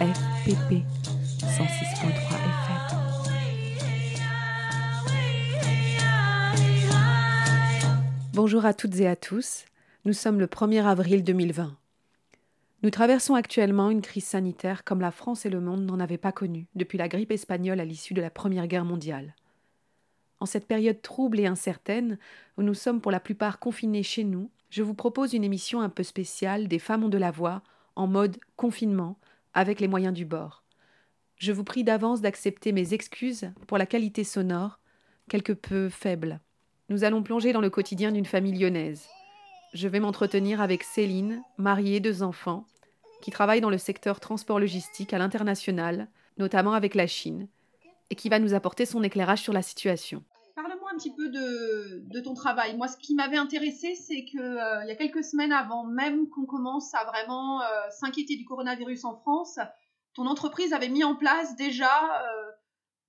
FPP 106.3 FM. Bonjour à toutes et à tous. Nous sommes le 1er avril 2020. Nous traversons actuellement une crise sanitaire comme la France et le monde n'en avaient pas connue depuis la grippe espagnole à l'issue de la Première Guerre mondiale. En cette période trouble et incertaine, où nous sommes pour la plupart confinés chez nous, je vous propose une émission un peu spéciale des femmes ont de la voix, en mode confinement, avec les moyens du bord. Je vous prie d'avance d'accepter mes excuses pour la qualité sonore, quelque peu faible. Nous allons plonger dans le quotidien d'une famille lyonnaise. Je vais m'entretenir avec Céline, mariée, deux enfants, qui travaille dans le secteur transport logistique à l'international, notamment avec la Chine, et qui va nous apporter son éclairage sur la situation petit peu de, ton travail. Moi, ce qui m'avait intéressé, c'est que euh, il y a quelques semaines avant même qu'on commence à vraiment euh, s'inquiéter du coronavirus en France, ton entreprise avait mis en place déjà euh,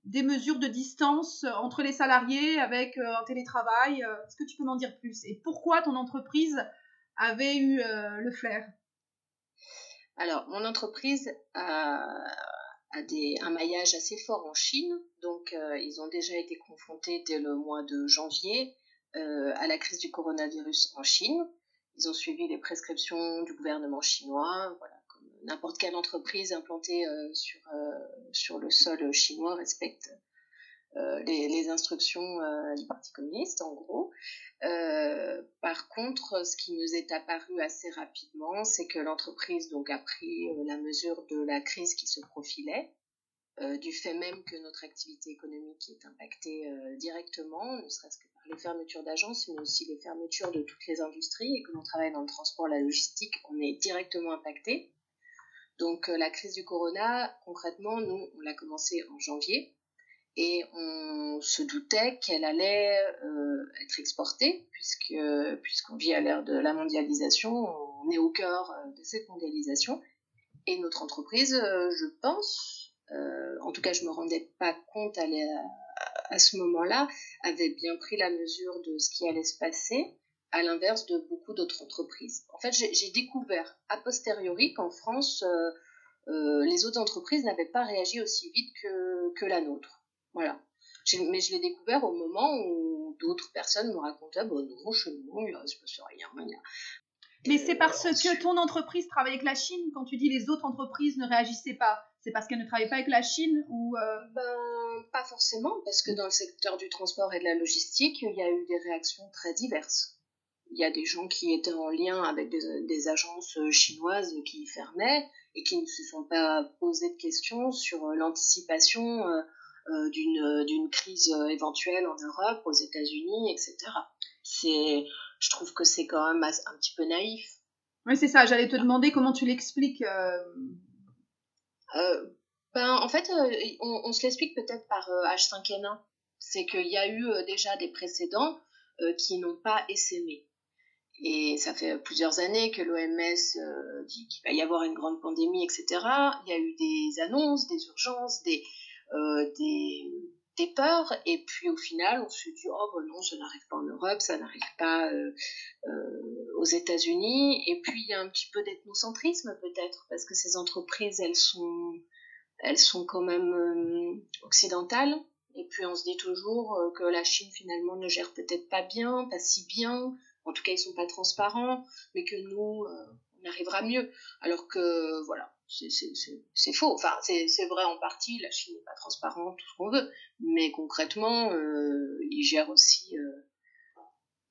des mesures de distance entre les salariés avec un télétravail. Est-ce que tu peux m'en dire plus? Et pourquoi ton entreprise avait eu le flair? Alors, mon entreprise a a des, un maillage assez fort en Chine. Donc, euh, ils ont déjà été confrontés dès le mois de janvier euh, à la crise du coronavirus en Chine. Ils ont suivi les prescriptions du gouvernement chinois, voilà, comme n'importe quelle entreprise implantée euh, sur, sur le sol chinois respecte les, les, instructions du Parti communiste, en gros. par contre, ce qui nous est apparu assez rapidement, c'est que l'entreprise donc a pris la mesure de la crise qui se profilait, du fait même que notre activité économique est impactée directement, ne serait-ce que par les fermetures d'agences, mais aussi les fermetures de toutes les industries, et que l'on travaille dans le transport, la logistique, on est directement impacté. Donc la crise du corona, concrètement, nous, on l'a commencé en janvier et on se doutait qu'elle allait euh, être exportée puisque puisqu'on vit à l'ère de la mondialisation, on est au cœur euh, de cette mondialisation et notre entreprise, euh, je pense, en tout cas je me rendais pas compte à, à ce moment-là, avait bien pris la mesure de ce qui allait se passer à l'inverse de beaucoup d'autres entreprises. En fait, j'ai découvert a posteriori qu'en France, les autres entreprises n'avaient pas réagi aussi vite que, que la nôtre. Voilà. Mais je l'ai découvert au moment où d'autres personnes me racontaient bon, non, chez nous, il ne se passe rien. Mais c'est parce euh, que ton entreprise travaille avec la Chine. Quand tu dis les autres entreprises ne réagissaient pas, c'est parce qu'elles ne travaillaient pas avec la Chine ou euh? ben, Pas forcément, parce que dans le secteur du transport et de la logistique, il y a eu des réactions très diverses. Il y a des gens qui étaient en lien avec des, des agences chinoises qui fermaient et qui ne se sont pas posé de questions sur l'anticipation euh, euh, d'une d'une crise euh, éventuelle en Europe, aux États-Unis, etc. C'est, je trouve que c'est quand même un petit peu naïf. Oui, c'est ça. J'allais te demander comment tu l'expliques. Euh... ben, en fait, on, on, se l'explique peut-être par H5N1. C'est qu'il y a eu déjà des précédents qui n'ont pas essaimé. Et ça fait plusieurs années que l'OMS dit qu'il va y avoir une grande pandémie, etc. Il y a eu des annonces, des urgences, des, euh, des, des, peurs. Et puis au final on se dit oh ben non ça n'arrive pas en Europe ça n'arrive pas euh, euh, aux États-Unis. Et puis il y a un petit peu d'ethnocentrisme peut-être parce que ces entreprises elles sont elles sont quand même occidentales. Et puis on se dit toujours que la Chine finalement ne gère peut-être pas bien pas si bien. En tout cas ils sont pas transparents mais que nous on arrivera mieux. Alors que voilà c'est faux. Enfin, c'est vrai en partie, la Chine n'est pas transparente, tout ce qu'on veut, mais concrètement, euh, ils gèrent aussi. Euh,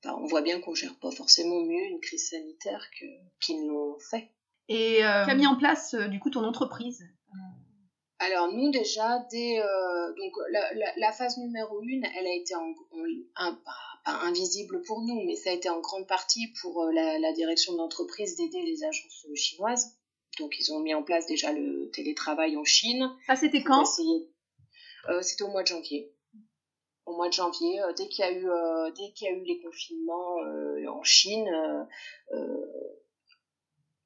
on voit bien qu'on gère pas forcément mieux une crise sanitaire qu'ils l'ont fait. Et euh, qui a mis en place du coup ton entreprise? Alors nous déjà, dès donc la, phase numéro une, elle a été en, pas, invisible pour nous, mais ça a été en grande partie pour la, la direction de l'entreprise d'aider les agences chinoises donc ils ont mis en place déjà le télétravail en Chine. Ça c'était quand euh, C'était au mois de janvier. Au mois de janvier, euh, dès qu'il y a eu euh, dès qu'il y a eu les confinements en Chine,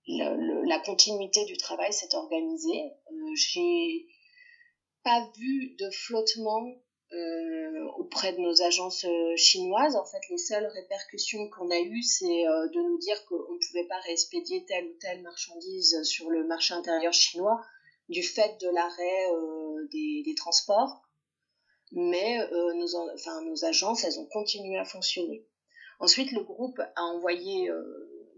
la, la, continuité du travail s'est organisée. J'ai pas vu de flottement euh, auprès de nos agences euh, chinoises. En fait, les seules répercussions qu'on a eues, c'est euh, de nous dire qu'on ne pouvait pas réexpédier telle ou telle marchandise sur le marché intérieur chinois du fait de l'arrêt des, transports. Mais nos, nos agences, elles ont continué à fonctionner. Ensuite, le groupe a envoyé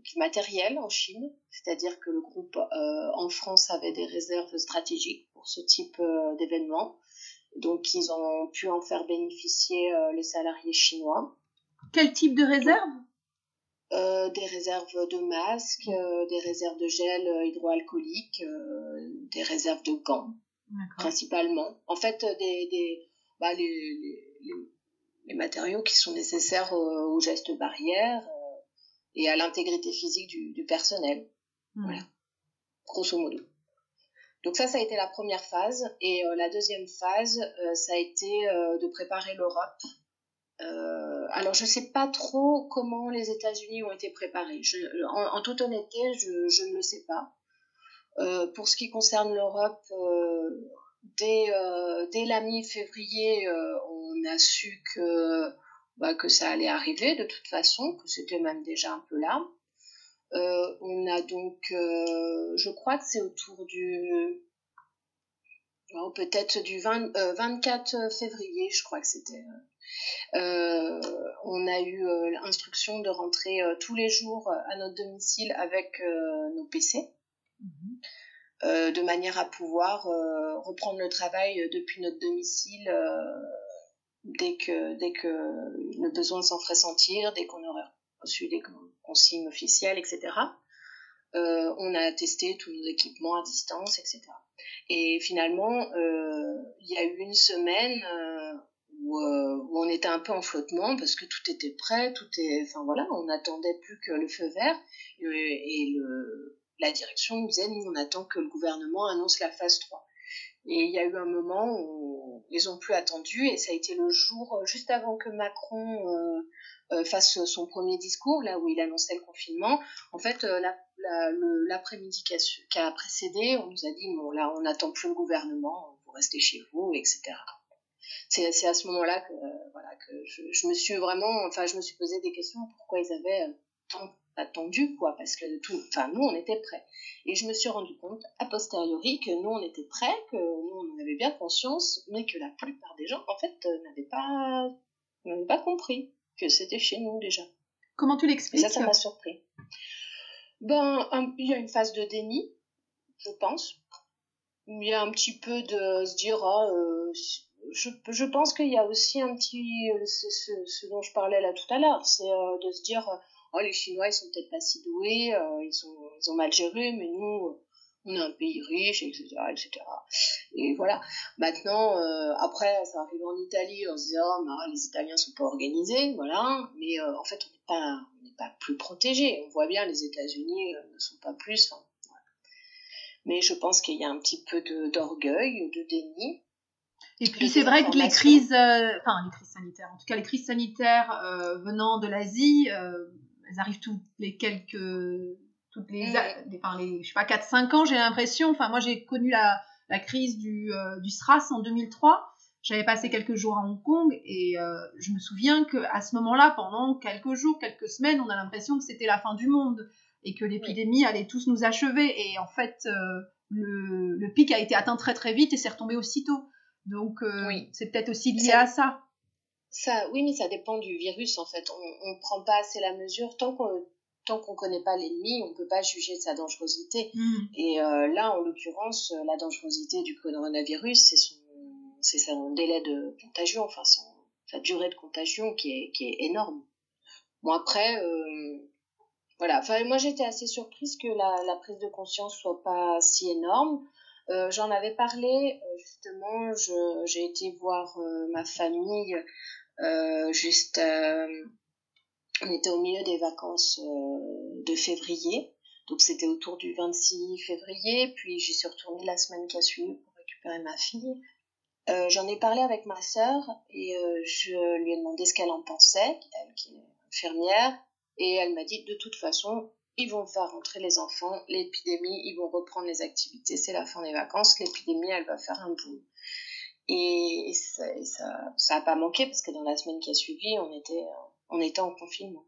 du matériel en Chine, c'est-à-dire que le groupe en France avait des réserves stratégiques pour ce type d'événement. Donc, ils ont pu en faire bénéficier euh, les salariés chinois. Quel type de réserve? Euh, Des réserves de masques, euh, des réserves de gel hydroalcoolique, des réserves de gants, principalement. En fait, des, des bah, les, les, les, matériaux qui sont nécessaires aux gestes barrières et à l'intégrité physique du, du personnel. Voilà, grosso modo. Donc ça, ça a été la première phase. Et euh, la deuxième phase, euh, ça a été euh, de préparer l'Europe. alors je ne sais pas trop comment les États-Unis ont été préparés. en, toute honnêteté, je, ne le sais pas. pour ce qui concerne l'Europe, dès, la mi-février, on a su bah, que ça allait arriver de toute façon, que c'était même déjà un peu là. Euh, on a donc, euh, je crois que c'est autour du, oh, peut-être du 24 euh, février, je crois que c'était. on a eu l'instruction de rentrer tous les jours à notre domicile avec nos PC. Mhm. de manière à pouvoir reprendre le travail depuis notre domicile dès que dès que le besoin s'en ferait sentir, dès qu'on aurait reçu des consignes officielles, etc. Euh, on a testé tous nos équipements à distance, etc. Et finalement, euh, il y a eu une semaine euh, où, on était un peu en flottement parce que tout était prêt, tout est, enfin voilà, on n'attendait plus que le feu vert et, la direction nous disait nous on attend que le gouvernement annonce la phase 3. Et il y a eu un moment où ils ont plus attendu et ça a été le jour juste avant que Macron euh, fasse son premier discours, là où il annonçait le confinement. En fait, euh, l'après-midi qui, a précédé, on nous a dit, bon, là, on n'attend plus le gouvernement, vous restez chez vous, etc. C'est à ce moment-là que, euh, voilà, que je, je, me suis vraiment, enfin, je me suis posé des questions, pourquoi ils avaient tant attendu, quoi, parce que tout, enfin, nous, on était prêts. Et je me suis rendu compte, a posteriori, que nous, on était prêts, que nous, on en avait bien conscience, mais que la plupart des gens, en fait, n'avaient pas, n'avaient pas compris que c'était chez nous déjà. Comment tu l'expliques? Ça, ça m'a surpris. Ben, il y a une phase de déni, je pense. Il y a un petit peu de se dire, ah, euh, je, je, pense qu'il y a aussi un petit, euh, ce, ce, dont je parlais là tout à l'heure, c'est euh, de se dire, oh, les Chinois, ils sont peut-être pas si doués, ils, ont, ils ont mal géré, mais nous, on est un pays riche, etc., etc. Et voilà. Maintenant, euh, après, ça arrive en Italie, on se dit, oh, bah, les Italiens sont pas organisés, voilà. Mais euh, en fait, on n'est pas, on pas plus protégés. On voit bien, les États-Unis euh, ne sont pas plus. Mais je pense qu'il y a un petit peu d'orgueil, de, déni. Et puis c'est vrai que les crises, enfin les crises sanitaires, en tout cas les crises sanitaires venant de l'Asie, elles arrivent toutes les quelques toutes les, mm. enfin les je sais pas 4 5 ans, j'ai l'impression. Enfin moi j'ai connu la, la crise du, euh, du SRAS en 2003. J'avais passé quelques jours à Hong Kong et euh, je me souviens que à ce moment-là, pendant quelques jours, quelques semaines, on a l'impression que c'était la fin du monde et que l'épidémie allait tous nous achever. Et en fait, euh, le, le, pic a été atteint très très vite et c'est retombé aussitôt. Donc c'est peut-être aussi lié à ça. Ça, oui, mais ça dépend du virus en fait. On ne prend pas assez la mesure tant qu'on tant qu'on ne connaît pas l'ennemi, on ne peut pas juger de sa dangerosité. Mm. Et euh, là, en l'occurrence, euh, la dangerosité du coronavirus, c'est son, c'est son délai de contagion, enfin son, sa durée de contagion qui est, qui est énorme. Bon après, euh, voilà. Enfin, moi j'étais assez surprise que la, la, prise de conscience soit pas si énorme. J'en avais parlé justement. J'ai été voir ma famille juste on était au milieu des vacances euh, de février, donc c'était autour du 26 février, puis j'y suis retournée la semaine qui a suivi pour récupérer ma fille. Euh, j'en ai parlé avec ma sœur et euh, je lui ai demandé ce qu'elle en pensait, elle qui est infirmière, et elle m'a dit de toute façon, ils vont faire rentrer les enfants, l'épidémie, ils vont reprendre les activités, c'est la fin des vacances, l'épidémie, elle va faire un boom. Et ça ça n'a pas manqué parce que dans la semaine qui a suivi, on était, on était en confinement.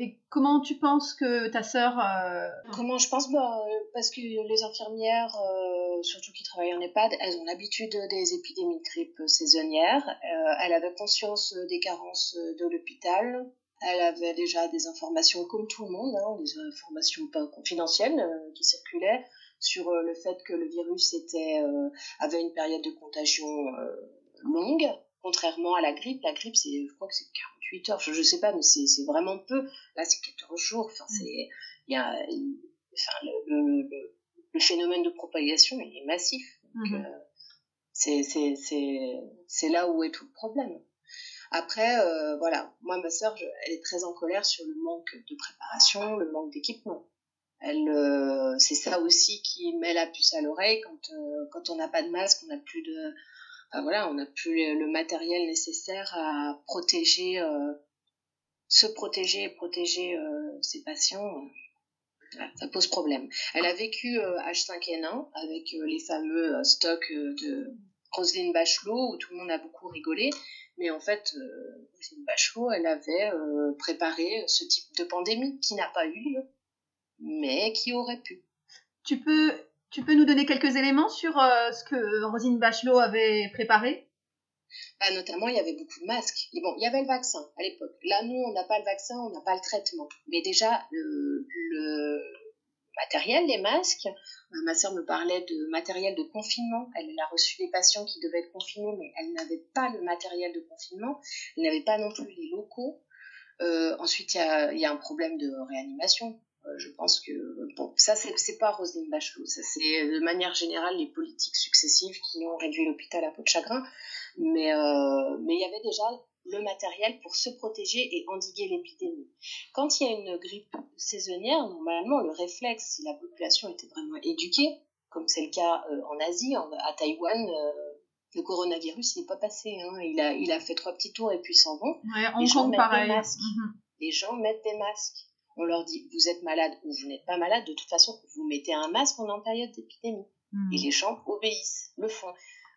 Et comment tu penses que ta sœur... Euh, comment je pense? Bah, Parce que les infirmières, euh, surtout qui travaillent en EHPAD, elles ont l'habitude des épidémies de grippe saisonnières. Euh, elle avait conscience des carences de l'hôpital. Elle avait déjà des informations comme tout le monde, hein, des informations pas confidentielles qui circulaient sur le fait que le virus était, avait une période de contagion longue, contrairement à la grippe. La grippe, c'est, je crois que c'est 48 heures, je, ne sais pas, mais c'est vraiment peu. Là, c'est 14 jours. Enfin, mm. c'est, il y a, enfin, le, le, le, phénomène de propagation, il est massif. Euh, c'est, c'est, c'est, c'est là où est tout le problème. Après, euh, voilà, moi, ma sœur, elle est très en colère sur le manque de préparation, le manque d'équipement. Elle, euh, c'est ça aussi qui met la puce à l'oreille quand, euh, quand on n'a pas de masque, on n'a plus de, voilà, on n'a plus le, matériel nécessaire à protéger, se protéger et protéger ses patients. ça pose problème. Elle a vécu H5N1 avec les fameux stocks de Roselyne Bachelot où tout le monde a beaucoup rigolé. Mais en fait, Roselyne Bachelot, elle avait préparé ce type de pandémie qui n'a pas eu lieu, mais qui aurait pu. Tu peux tu peux nous donner quelques éléments sur euh, ce que Rosine Bachelot avait préparé? Bah, Notamment, il y avait beaucoup de masques. Et bon, il y avait le vaccin à l'époque. Là, nous, on n'a pas le vaccin, on n'a pas le traitement. Mais déjà, le, matériel, les masques, euh, ma sœur me parlait de matériel de confinement. Elle a reçu des patients qui devaient être confinés, mais elle n'avait pas le matériel de confinement. Elle n'avait pas non plus les locaux. Euh, ensuite, il y a, un problème de réanimation. Euh, je pense que bon, ça c'est pas Roselyne Bachelot, ça c'est de manière générale les politiques successives qui ont réduit l'hôpital à peau de chagrin, mais mais il y avait déjà le matériel pour se protéger et endiguer l'épidémie. Quand il y a une grippe saisonnière, normalement le réflexe, si la population était vraiment éduquée, comme c'est le cas euh, en Asie, à Taïwan, le coronavirus n'est pas passé. Hein. Il, a, il a fait trois petits tours et puis s'en vont. les, gens mettent Des masques. Mhm. les gens mettent des masques on leur dit vous êtes malade ou vous n'êtes pas malade, de toute façon, vous mettez un masque pendant période d'épidémie. Hmm. Et les gens obéissent, le font.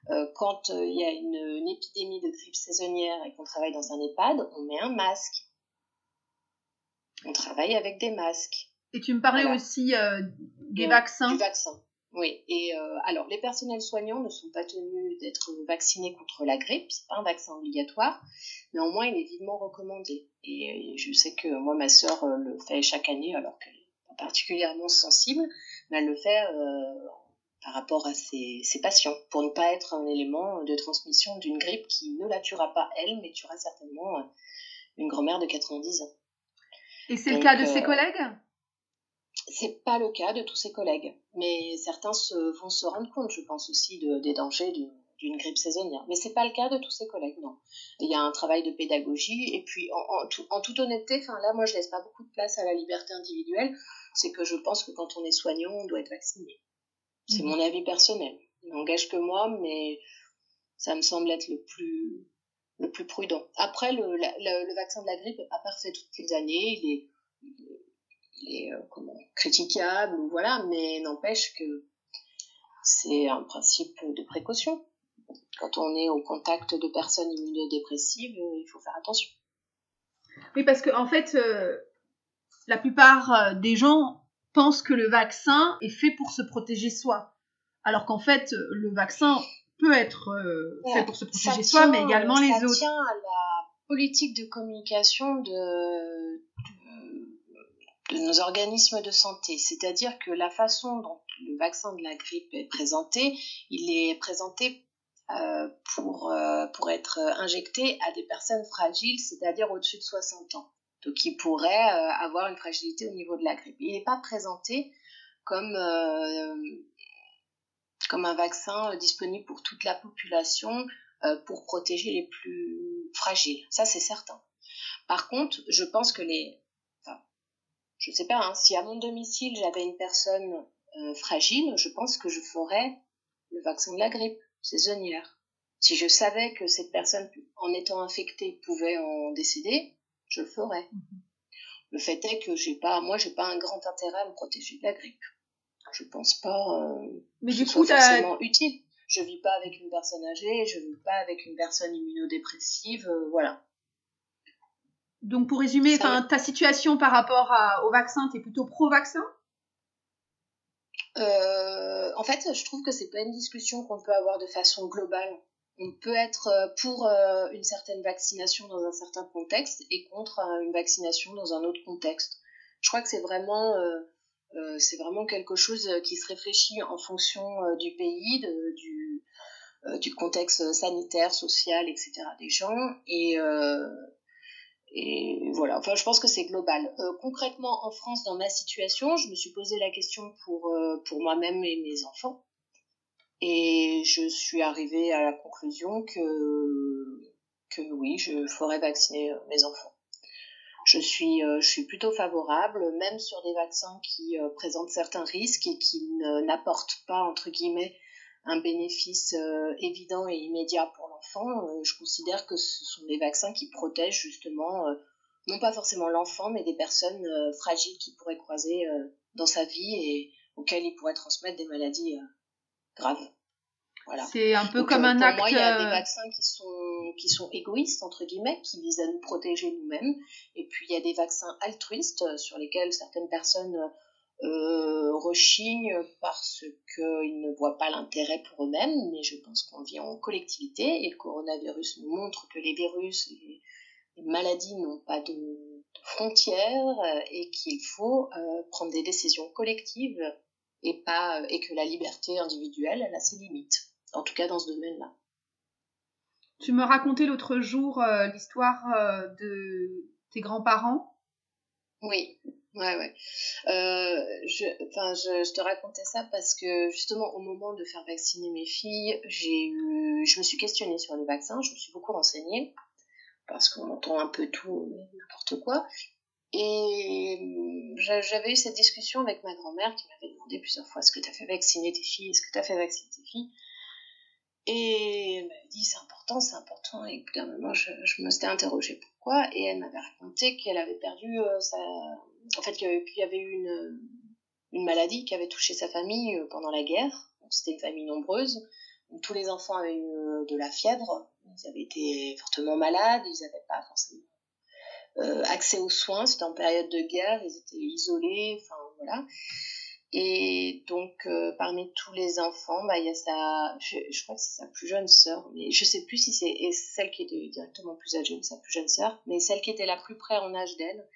Euh, quand euh, il y a une, épidémie de grippe saisonnière et qu'on travaille dans un EHPAD, on met un masque. On travaille avec des masques. Et tu me parlais aussi euh, des vaccins. Du vaccin. Oui, et euh, alors les personnels soignants ne sont pas tenus d'être vaccinés contre la grippe, c'est pas un vaccin obligatoire, néanmoins il est vivement recommandé. Et, je sais que moi ma sœur le fait chaque année alors qu'elle est pas particulièrement sensible, mais elle le fait euh, par rapport à ses, ses, patients pour ne pas être un élément de transmission d'une grippe qui ne la tuera pas elle, mais tuera certainement une grand-mère de 90 ans. Et c'est le cas de ses collègues? c'est pas le cas de tous ses collègues, mais certains se, vont se rendre compte, je pense aussi, de, des dangers d'une grippe saisonnière. Mais c'est pas le cas de tous ses collègues, non. Il y a un travail de pédagogie, et puis en, en, toute honnêteté, enfin là, moi, je laisse pas beaucoup de place à la liberté individuelle. C'est que je pense que quand on est soignant, on doit être vacciné. C'est mmh. mon avis personnel. Il n'engage que moi, mais ça me semble être le plus le plus prudent. Après, le, le, vaccin de la grippe n'est pas parfait toutes les années. Il est, est euh, comment, critiquable, voilà, mais n'empêche que c'est un principe de précaution. Quand on est au contact de personnes immunodépressives, euh, il faut faire attention. Oui, parce que en fait, euh, la plupart des gens pensent que le vaccin est fait pour se protéger soi, alors qu'en fait, le vaccin peut être fait pour se protéger soi, mais également les autres. Ça tient à la politique de communication de, de nos organismes de santé. C'est-à-dire que la façon dont le vaccin de la grippe est présenté, il est présenté euh, pour, euh, pour être injecté à des personnes fragiles, c'est-à-dire au-dessus de 60 ans. Donc qui pourraient euh, avoir une fragilité au niveau de la grippe. Il n'est pas présenté comme, comme un vaccin disponible pour toute la population pour protéger les plus fragiles. Ça, c'est certain. Par contre, je pense que les, je sais pas, hein, si à mon domicile j'avais une personne euh, fragile, je pense que je ferais le vaccin de la grippe saisonnière. Si je savais que cette personne, en étant infectée, pouvait en décéder, je le ferais. Mhm. Le fait est que j'ai pas, moi, j'ai pas un grand intérêt à me protéger de la grippe. Je pense pas. Euh, Mais du coup, forcément utile. je vis pas avec une personne âgée, je vis pas avec une personne immunodépressive, voilà. Donc pour résumer, ta situation par rapport au vaccin, tu es plutôt pro-vaccin? Euh, En fait, je trouve que c'est pas une discussion qu'on peut avoir de façon globale. On peut être euh, pour euh, une certaine vaccination dans un certain contexte et contre une vaccination dans un autre contexte. Je crois que c'est vraiment c'est vraiment quelque chose qui se réfléchit en fonction du pays, du, contexte sanitaire, social, etc. des gens. Et, et voilà, enfin je pense que c'est global. Euh, concrètement, en France, dans ma situation, je me suis posé la question pour, euh, pour moi-même et mes enfants. Et je suis arrivée à la conclusion que, que oui, je ferais vacciner euh, mes enfants. Je suis, je suis plutôt favorable, même sur des vaccins qui présentent certains risques et qui n'apportent pas, entre guillemets, un bénéfice euh, évident et immédiat pour l'enfant, euh, je considère que ce sont des vaccins qui protègent justement, euh, non pas forcément l'enfant, mais des personnes fragiles qui pourraient croiser dans sa vie et auxquelles il pourrait transmettre des maladies Voilà. C'est un peu comme un pour acte. Moi, il y a des vaccins qui sont qui sont égoïstes entre guillemets, qui visent à nous protéger nous-mêmes, et puis il y a des vaccins altruistes sur lesquels certaines personnes euh, rechignent parce qu'ils ne voient pas l'intérêt pour eux-mêmes, mais je pense qu'on vit en collectivité et le coronavirus nous montre que les virus, les, les maladies n'ont pas de, de, frontières euh, et qu'il faut euh, prendre des décisions collectives et pas et que la liberté individuelle elle a ses limites. En tout cas dans ce domaine-là. Tu me racontais l'autre jour euh, l'histoire euh, de tes grands-parents? Oui. Ouais, ouais. Euh, je, je, te racontais ça parce que justement, au moment de faire vacciner mes filles, j'ai eu, je me suis questionnée sur les vaccins, je me suis beaucoup renseignée parce qu'on entend un peu tout, n'importe quoi. Et j'avais eu cette discussion avec ma grand-mère qui m'avait demandé plusieurs fois est-ce que tu as fait vacciner tes filles Est-ce que tu as fait vacciner tes filles Et elle m'avait dit c'est important, c'est important. Et d'un moment, je, me suis interrogée pourquoi. Et elle m'avait raconté qu'elle avait perdu euh, sa, en fait, qu'il y avait eu une, une maladie qui avait touché sa famille euh, pendant la guerre. C'était une famille nombreuse. tous les enfants avaient eu euh, de la fièvre. Ils avaient été fortement malades. Ils n'avaient pas forcément euh, accès aux soins. C'était en période de guerre. Ils étaient isolés. Enfin, voilà. Et donc, euh, parmi tous les enfants, bah, il y a sa, je, crois que c'est sa plus jeune sœur, mais je sais plus si c'est celle qui était directement plus âgée sa plus jeune sœur, mais celle qui était la plus près en âge d'elle,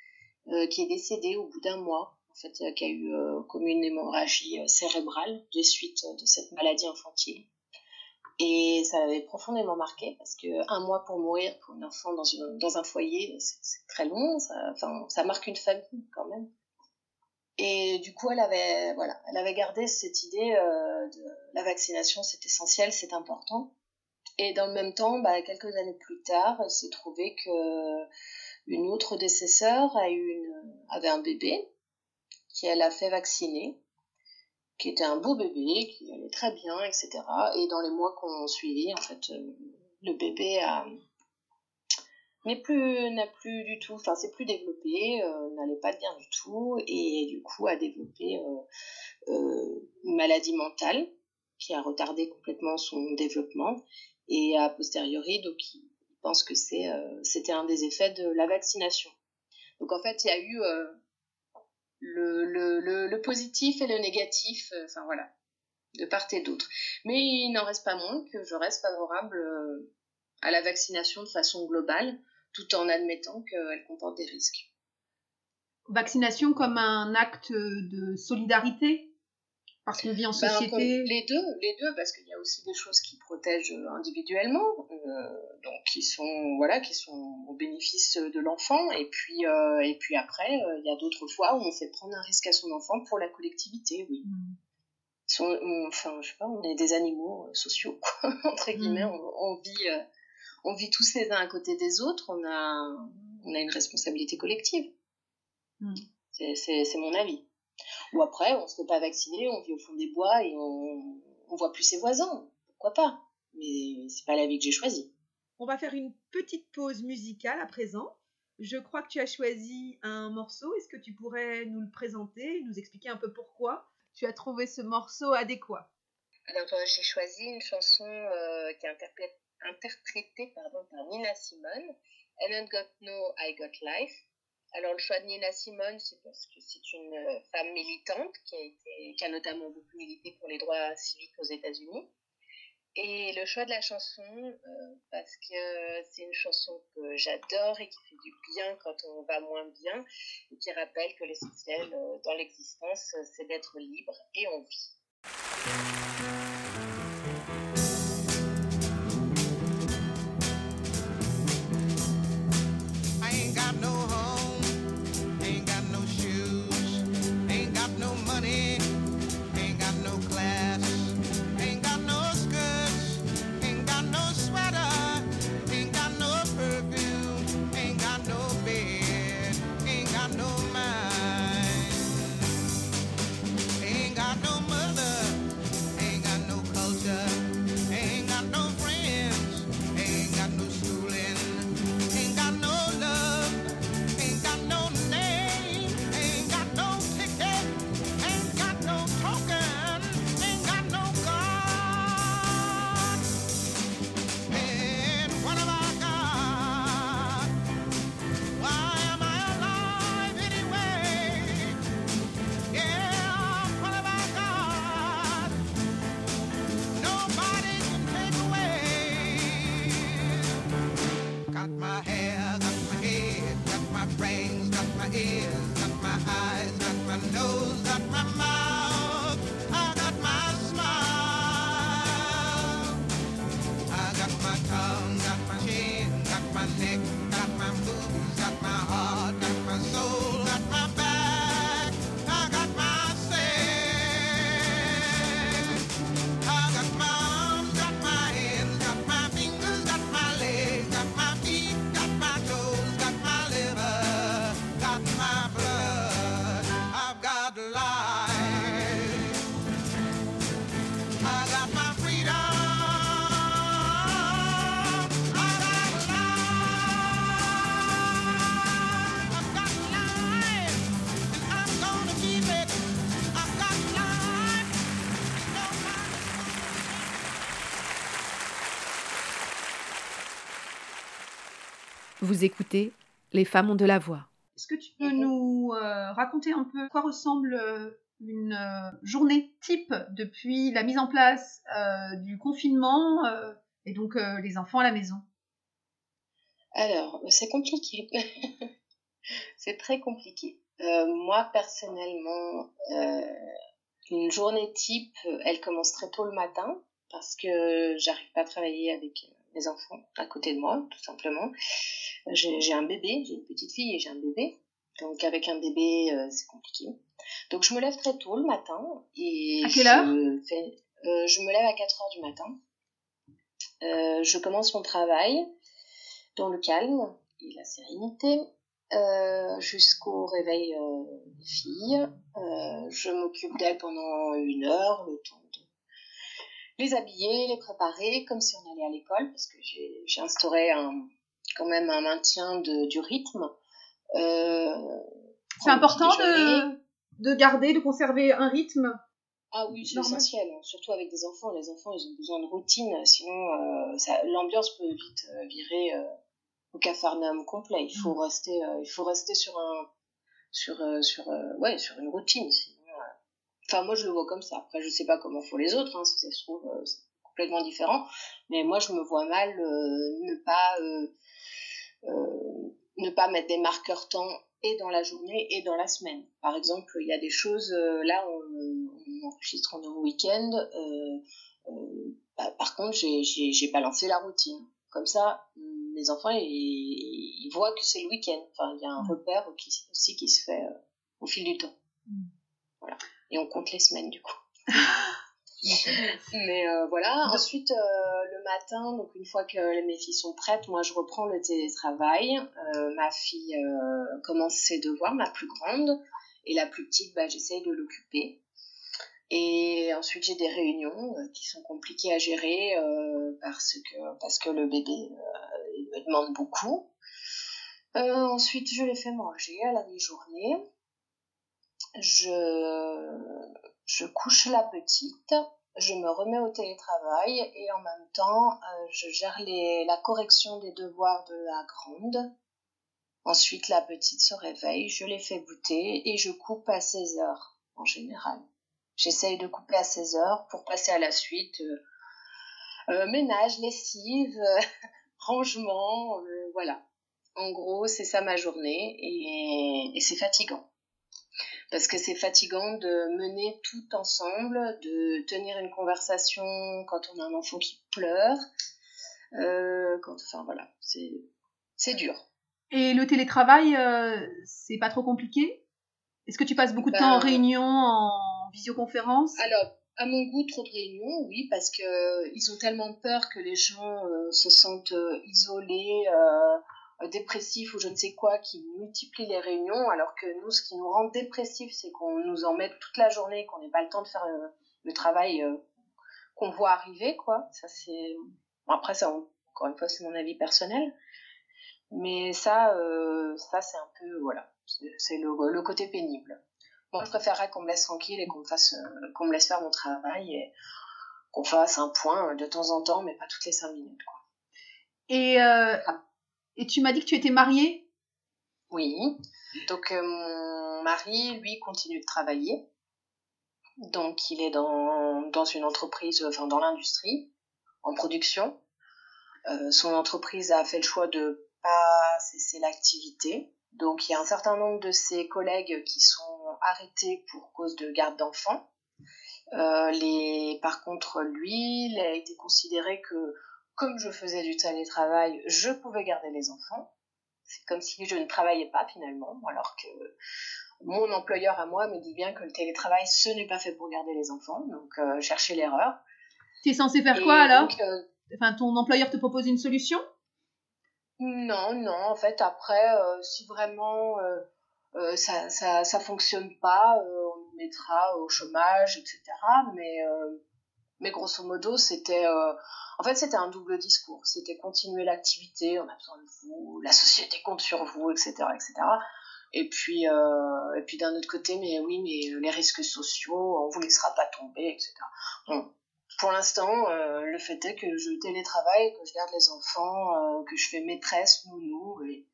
euh, qui est décédée au bout d'un mois, en fait, euh, qui a eu euh, comme une hémorragie cérébrale des suites de cette maladie infantile. Et ça avait profondément marqué parce que un mois pour mourir pour un enfant dans, une, dans un foyer, c'est très long. Ça, enfin, ça marque une famille quand même. Et du coup, elle avait, voilà, elle avait gardé cette idée euh, de la vaccination, c'est essentiel, c'est important. Et dans le même temps, bah, quelques années plus tard, elle s'est trouvé que une autre sœurs a eu une, avait un bébé qui elle a fait vacciner, qui était un beau bébé, qui allait très bien, etc. Et dans les mois qu'on suivi, en fait, euh, le bébé a n'est plus n'a plus du tout, enfin c'est plus développé, euh, n'allait pas bien du tout et du coup a développé euh, une maladie mentale qui a retardé complètement son développement et a posteriori donc il, pense que c'est c'était un des effets de la vaccination. Donc en fait, il y a eu euh, le, le, le, positif et le négatif, euh, enfin voilà, de part et d'autre. Mais il n'en reste pas moins que je reste favorable à la vaccination de façon globale, tout en admettant qu'elle comporte des risques. Vaccination comme un acte de solidarité? Parce qu'on vit en ben, société. les deux, les deux, parce qu'il y a aussi des choses qui protègent euh, individuellement, euh, donc qui sont voilà, qui sont au bénéfice de l'enfant, et puis euh, et puis après, euh, il y a d'autres fois où on fait prendre un risque à son enfant pour la collectivité, oui. Mm. on, enfin, je sais pas, on est des animaux sociaux, quoi, entre guillemets, mm. on, on, vit on vit tous les uns à côté des autres, on a on a une responsabilité collective. Mm. C'est mon avis. Ou après, on se fait pas vacciner, on vit au fond des bois et on, on voit plus ses voisins. Pourquoi pas? Mais c'est pas la vie que j'ai choisie. On va faire une petite pause musicale à présent. Je crois que tu as choisi un morceau. Est-ce que tu pourrais nous le présenter, nous expliquer un peu pourquoi tu as trouvé ce morceau adéquat? Alors, j'ai choisi une chanson qui est interprétée pardon, par Nina Simone, I Ain't Got No, I Got Life. Alors, le choix de Nina Simone, c'est parce que c'est une femme militante qui a, notamment beaucoup milité pour les droits civiques aux États-Unis. Et le choix de la chanson, euh, parce que c'est une chanson que j'adore et qui fait du bien quand on va moins bien, et qui rappelle que l'essentiel euh, dans l'existence, c'est d'être libre et en vie. Vous écoutez Les femmes ont de la voix. Est-ce que tu peux nous euh, raconter un peu quoi ressemble euh, une euh, journée type depuis la mise en place du confinement et donc les enfants à la maison? Alors, c'est compliqué. c'est très compliqué. moi, personnellement, une journée type, elle commence très tôt le matin parce que j'arrive pas à travailler avec mes enfants à côté de moi, tout simplement. J'ai un bébé, j'ai une petite fille et j'ai un bébé. Donc avec un bébé, euh, c'est compliqué. Donc je me lève très tôt le matin. Et à quelle heure? euh, Je me lève à 4 heures du matin. Euh, je commence mon travail dans le calme et la sérénité jusqu'au réveil des filles. je m'occupe d'elles pendant une heure, le temps les habiller, les préparer comme si on allait à l'école, parce que j'ai instauré un, quand même un maintien de, du rythme. Euh, c'est important de, de garder, de conserver un rythme ah oui, c'est essentiel, hein. surtout avec des enfants. Les enfants, ils ont besoin de routine, sinon euh, l'ambiance peut vite euh, virer au cafarnaum complet. Il faut mm. rester, il faut rester sur un, sur, sur, ouais, sur une routine. Enfin, moi, je le vois comme ça. Après, je sais pas comment font les autres, hein, si ça se trouve, euh, c'est complètement différent. Mais moi, je me vois mal euh, ne pas euh, ne pas mettre des marqueurs temps et dans la journée et dans la semaine. Par exemple, il y a des choses, là, on, enregistre en week-end. Bah, par contre, j'ai balancé la routine. Comme ça, mes enfants, ils, voient que c'est le week-end. Enfin, il y a un repère aussi qui se fait au fil du temps. Mmh. Voilà et on compte les semaines du coup. Mais euh, voilà, ensuite euh, le matin, donc une fois que mes filles sont prêtes, moi je reprends le télétravail. Euh, ma fille commence ses devoirs, ma plus grande, et la plus petite, bah, j'essaye de l'occuper. Et ensuite j'ai des réunions qui sont compliquées à gérer parce, que, parce que le bébé me demande beaucoup. ensuite je les fais manger à la mi-journée je, couche la petite je me remets au télétravail et en même temps, euh, je gère la correction des devoirs de la grande. Ensuite, la petite se réveille, je les fais goûter et je coupe à 16 heures en général. J'essaye de couper à 16 heures pour passer à la suite. Euh, euh, ménage, lessive, rangement, voilà. En gros, c'est ça ma journée et c'est fatigant parce que c'est fatigant de mener tout ensemble, de tenir une conversation quand on a un enfant qui pleure. Euh, quand, enfin voilà, c'est dur. Et le télétravail, euh, c'est pas trop compliqué? Est-ce que tu passes beaucoup de temps en ben, réunion, en visioconférence? Alors, à mon goût, trop de réunions, oui, parce que euh, ils ont tellement peur que les gens se sentent isolés, euh, dépressif ou je ne sais quoi qui multiplie les réunions, alors que nous, ce qui nous rend dépressif, c'est qu'on nous en mette toute la journée, qu'on n'ait pas le temps de faire euh, le, travail euh, qu'on voit arriver, quoi. Ça, c'est. après, ça, encore une fois, c'est mon avis personnel. Mais ça, ça c'est un peu. Voilà. C'est le, côté pénible. Moi, je préférerais qu'on me laisse tranquille et qu'on me, fasse, qu'on me laisse faire mon travail et qu'on fasse un point de temps en temps, mais pas toutes les cinq minutes, quoi. Et ah. Et tu m'as dit que tu étais mariée? Oui. Donc euh, mon mari, lui, continue de travailler. Donc il est dans, dans une entreprise, enfin dans l'industrie, en production. Euh, son entreprise a fait le choix de pas cesser l'activité. Donc il y a un certain nombre de ses collègues qui sont arrêtés pour cause de garde d'enfants. Euh, les, par contre, lui, il a été considéré que comme je faisais du télétravail, je pouvais garder les enfants. C'est comme si je ne travaillais pas finalement, alors que mon employeur à moi me dit bien que le télétravail, ce n'est pas fait pour garder les enfants, donc euh, chercher l'erreur. Tu es censé faire quoi alors euh, Enfin, ton employeur te propose une solution? Non, non, en fait, après, euh, si vraiment ça, ça, ça fonctionne pas, on mettra au chômage, etc. Mais mais grosso modo, c'était, euh, en fait, c'était un double discours. C'était continuer l'activité, on a besoin de vous, la société compte sur vous, etc., etc. Et puis, euh, et puis d'un autre côté, mais oui, mais les risques sociaux, on vous laissera pas tomber, etc. Bon, pour l'instant, euh, le fait est que je télétravaille, que je garde les enfants, que je fais maîtresse, nounou et,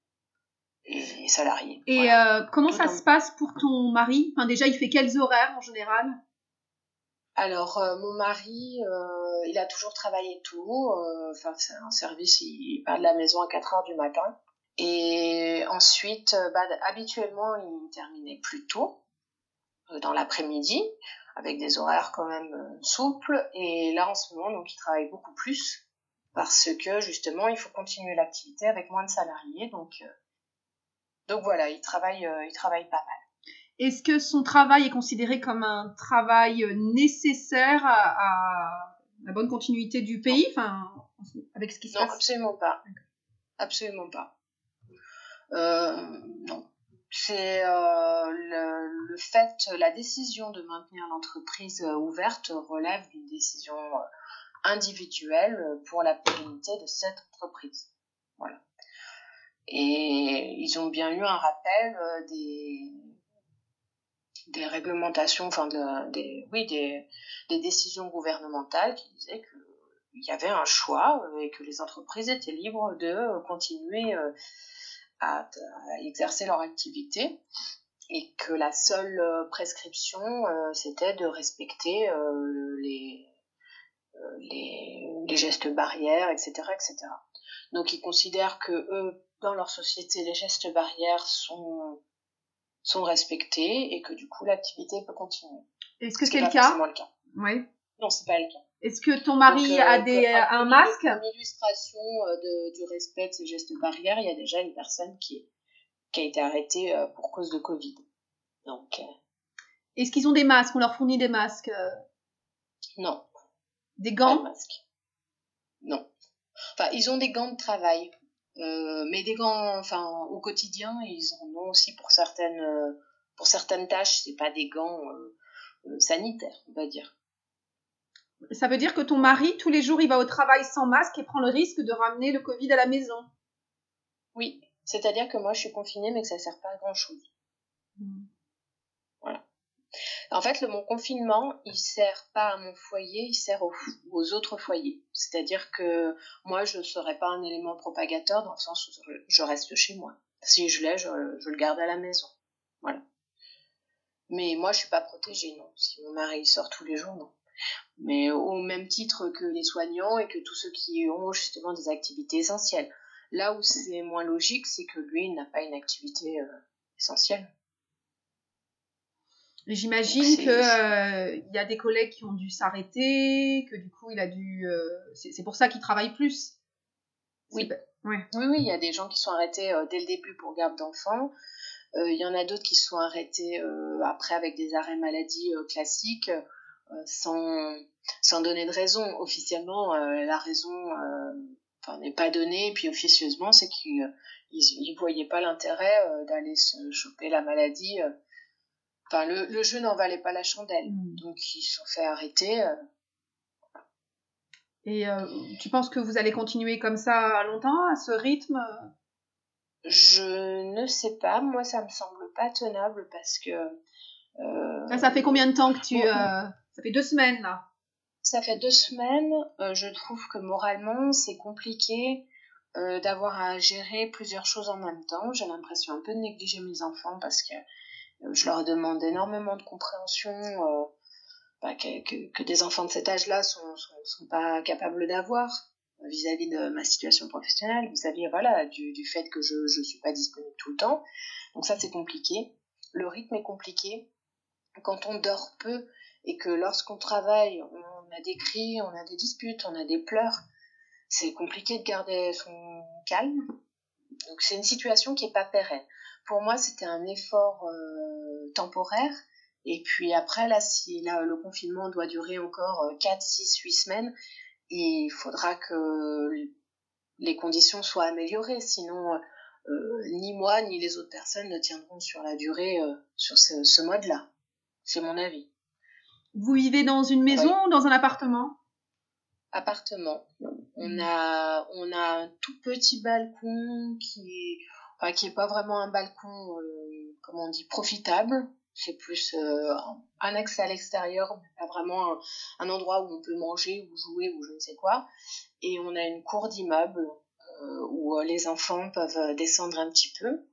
et, salarié. Et comment ça se passe pour ton mari? Enfin, déjà, il fait quels horaires en général? Alors, euh, mon mari, euh, il a toujours travaillé tôt. Euh, enfin, c'est un service, il part de la maison à 4 heures du matin. Et ensuite, bah, habituellement, il terminait plus tôt, dans l'après-midi, avec des horaires quand même souples. Et là, en ce moment, donc, il travaille beaucoup plus, parce que justement, il faut continuer l'activité avec moins de salariés. Donc, donc voilà, il travaille, il travaille pas mal. Est-ce que son travail est considéré comme un travail nécessaire à, la bonne continuité du pays, enfin, avec ce qui se passe? Non, absolument pas. Absolument pas. Euh, non. C'est euh, le, fait, la décision de maintenir l'entreprise ouverte relève d'une décision individuelle pour la pérennité de cette entreprise. Voilà. Et ils ont bien eu un rappel euh, des, des réglementations, enfin des, oui, des, des, décisions gouvernementales qui disaient qu'il y avait un choix euh, et que les entreprises étaient libres de continuer euh, à, exercer leur activité et que la seule euh, prescription c'était de respecter les, les, les, gestes barrières, etc., etc. Donc ils considèrent que eux, dans leur société, les gestes barrières sont sont respectés et que du coup l'activité peut continuer. Est-ce que c'est le cas le cas. Oui. Non, c'est pas le cas. Est-ce que ton mari a euh, des, un masque Comme illustration euh, du respect de ces gestes barrières, il y a déjà une personne qui, qui a été arrêtée euh, pour cause de Covid. Donc. Est-ce qu'ils ont des masques? On leur fournit des masques Non. Des gants? Pas de masques. Non. Enfin, ils ont des gants de travail. Euh, mais des gants, enfin, au quotidien, ils en ont aussi pour certaines, euh, pour certaines tâches. C'est pas des gants euh, sanitaires, on va dire. Ça veut dire que ton mari, tous les jours, il va au travail sans masque et prend le risque de ramener le Covid à la maison? Oui, c'est-à-dire que moi, je suis confinée, mais que ça sert pas à grand chose. Voilà. En fait, le, mon confinement, il sert pas à mon foyer, il sert aux, autres foyers. C'est-à-dire que moi, je ne serais pas un élément propagateur dans le sens où je reste chez moi. Si je l'ai, je, je, le garde à la maison. Voilà. Mais moi, je suis pas protégée, non. Si mon mari sort tous les jours, non. Mais au même titre que les soignants et que tous ceux qui ont justement des activités essentielles. Là où c'est moins logique, c'est que lui, il n'a pas une activité euh, essentielle. J'imagine qu'il euh, y a des collègues qui ont dû s'arrêter, que du coup il a dû. Euh, c'est pour ça qu'il travaille plus. Oui. oui. Oui, il y a des gens qui sont arrêtés euh, dès le début pour garde d'enfants. Euh, il y en a d'autres qui sont arrêtés après avec des arrêts maladie classiques, sans, sans donner de raison. Officiellement, la raison n'est pas donnée, et puis officieusement, c'est qu'ils ne voyaient pas l'intérêt d'aller se choper la maladie Enfin, le, le jeu n'en valait pas la chandelle. Hmm. Donc, ils se sont fait arrêter. Euh. Et euh, tu penses que vous allez continuer comme ça longtemps, à ce rythme Je ne sais pas. Moi, ça me semble pas tenable parce que. Euh, ça fait combien de temps que tu. ça fait deux semaines, là Ça fait deux semaines. je trouve que moralement, c'est compliqué. d'avoir à gérer plusieurs choses en même temps. J'ai l'impression un peu de négliger mes enfants parce que je leur demande énormément de compréhension euh, bah, que, des enfants de cet âge-là sont, sont, pas capables d'avoir vis-à-vis de ma situation professionnelle, vis-à-vis voilà du, fait que je ne suis pas disponible tout le temps. Donc ça c'est compliqué. Le rythme est compliqué. Quand on dort peu et que lorsqu'on travaille, on a des cris, on a des disputes, on a des pleurs, c'est compliqué de garder son calme. Donc c'est une situation qui est pas pérenne pour moi, c'était un effort euh, temporaire. Et puis après, là, si là, le confinement doit durer encore 4, 6, 8 semaines, il faudra que les conditions soient améliorées. Sinon, euh, ni moi, ni les autres personnes ne tiendront sur la durée, euh, sur ce, mode-là. C'est mon avis. Vous vivez dans une maison ou dans un appartement? Appartement. On a, on a un tout petit balcon qui qui est pas vraiment un balcon, euh, comme on dit, profitable. C'est plus euh, un accès à l'extérieur, pas vraiment un, endroit où on peut manger ou jouer ou je ne sais quoi. Et on a une cour d'immeuble euh, où les enfants peuvent descendre un petit peu.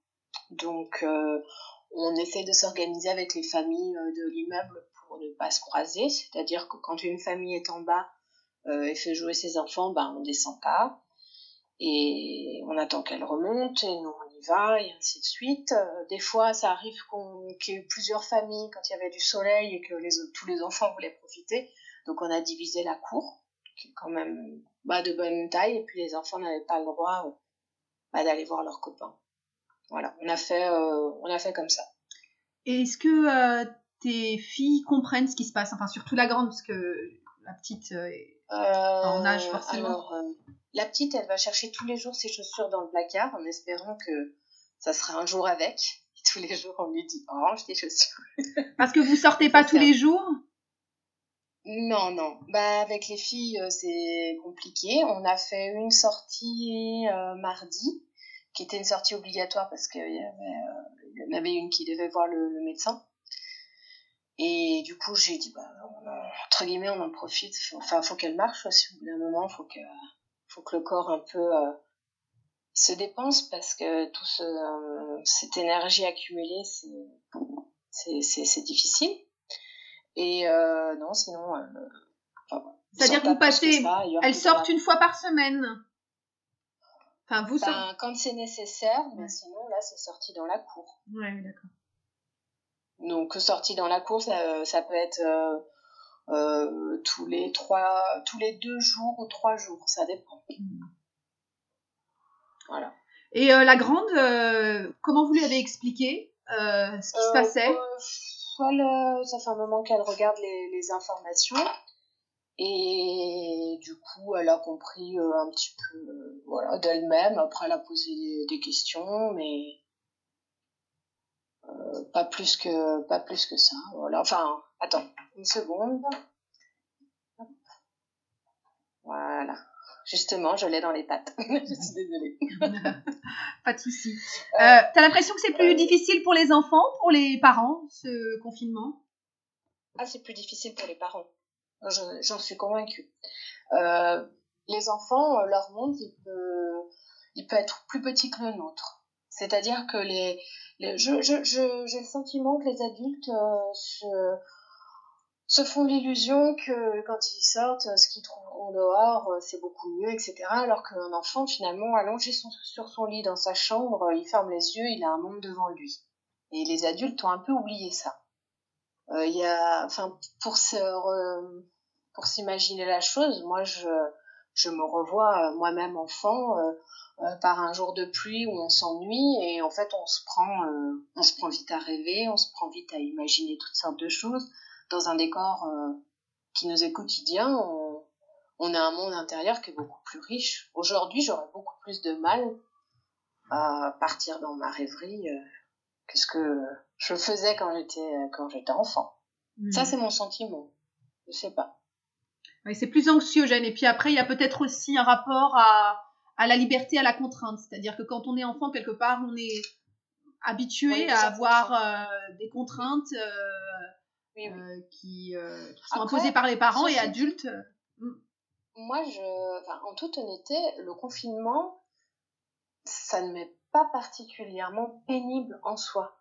Donc on essaie de s'organiser avec les familles de l'immeuble pour ne pas se croiser. C'est-à-dire que quand une famille est en bas et fait jouer ses enfants, ben on descend pas et on attend qu'elle remonte et nous y va et ainsi de suite. Euh, des fois ça arrive qu'il y ait eu plusieurs familles quand il y avait du soleil et que les, tous les enfants voulaient profiter. Donc on a divisé la cour, qui est quand même bah, de bonne taille, et puis les enfants n'avaient pas le droit euh, bah, d'aller voir leurs copains. Voilà, on a fait, euh, on a fait comme ça. Et est-ce que tes filles comprennent ce qui se passe? Enfin surtout la grande, parce que la petite est en âge forcément. La petite, elle va chercher tous les jours ses chaussures dans le placard en espérant que ça sera un jour avec. Et tous les jours, on lui dit range tes chaussures. Parce que vous sortez pas tous les jours? Non, non. Bah avec les filles, euh, c'est compliqué. On a fait une sortie euh, mardi, qui était une sortie obligatoire parce qu'il y, euh, y en avait une qui devait voir le, médecin. Et du coup, j'ai dit, bah, entre guillemets, on en profite. Enfin, faut qu'elle marche aussi. Au bout d'un moment, faut que faut que le corps un peu euh, se dépense parce que tout ce, euh, cette énergie accumulée, c'est, c'est, difficile. Et euh, non, sinon. C'est-à-dire que vous passez. elles sortent une fois par semaine. Enfin, vous ben, Quand c'est nécessaire, mais sinon, là, c'est sorti dans la cour. Ouais, d'accord. Donc, sorti dans la cour, ça, ça peut être euh, tous les trois, tous les deux jours ou trois jours, ça dépend. Voilà. Et euh, la grande, euh, comment vous lui avez expliqué ce qui se passait? Ça fait un moment qu'elle regarde les, informations et du coup elle a compris un petit peu voilà d'elle-même. Après elle a posé des, des questions, mais pas plus que pas plus que ça. Voilà. Enfin, attends, une seconde. Voilà. Justement, je l'ai dans les pattes. je suis désolée. pas de souci. Euh, T'as l'impression que c'est plus euh, difficile pour les enfants, pour les parents, ce confinement? Ah, c'est plus difficile pour les parents. J'en suis convaincue. Euh, les enfants, leur monde, il peut, il peut être plus petit que le nôtre. C'est-à-dire que les, les j'ai le sentiment que les adultes se, se font l'illusion que quand ils sortent, ce qu'ils trouveront dehors, euh, c'est beaucoup mieux, etc. Alors qu'un enfant, finalement, allongé sur son lit dans sa chambre, il ferme les yeux, il a un monde devant lui. Et les adultes ont un peu oublié ça. Euh, il y a, enfin, pour se, pour s'imaginer la chose, moi, je, je me revois euh, moi-même enfant par un jour de pluie où on s'ennuie et en fait on se prend, on se prend vite à rêver, on se prend vite à imaginer toutes sortes de choses dans un décor euh, qui nous est quotidien, on, a un monde intérieur qui est beaucoup plus riche. Aujourd'hui, j'aurais beaucoup plus de mal à partir dans ma rêverie euh, que ce que je faisais quand j'étais quand j'étais enfant. Hmm. Ça, c'est mon sentiment. Je sais pas. Oui, c'est plus anxiogène. Et puis après, il y a peut-être aussi un rapport à, à la liberté, à la contrainte. C'est-à-dire que quand on est enfant, quelque part, on est habitué à avoir euh, des contraintes, euh, qui, euh, sont imposées par les parents et adultes. Euh, mm. Moi, je, en toute honnêteté, le confinement, ça ne m'est pas particulièrement pénible en soi.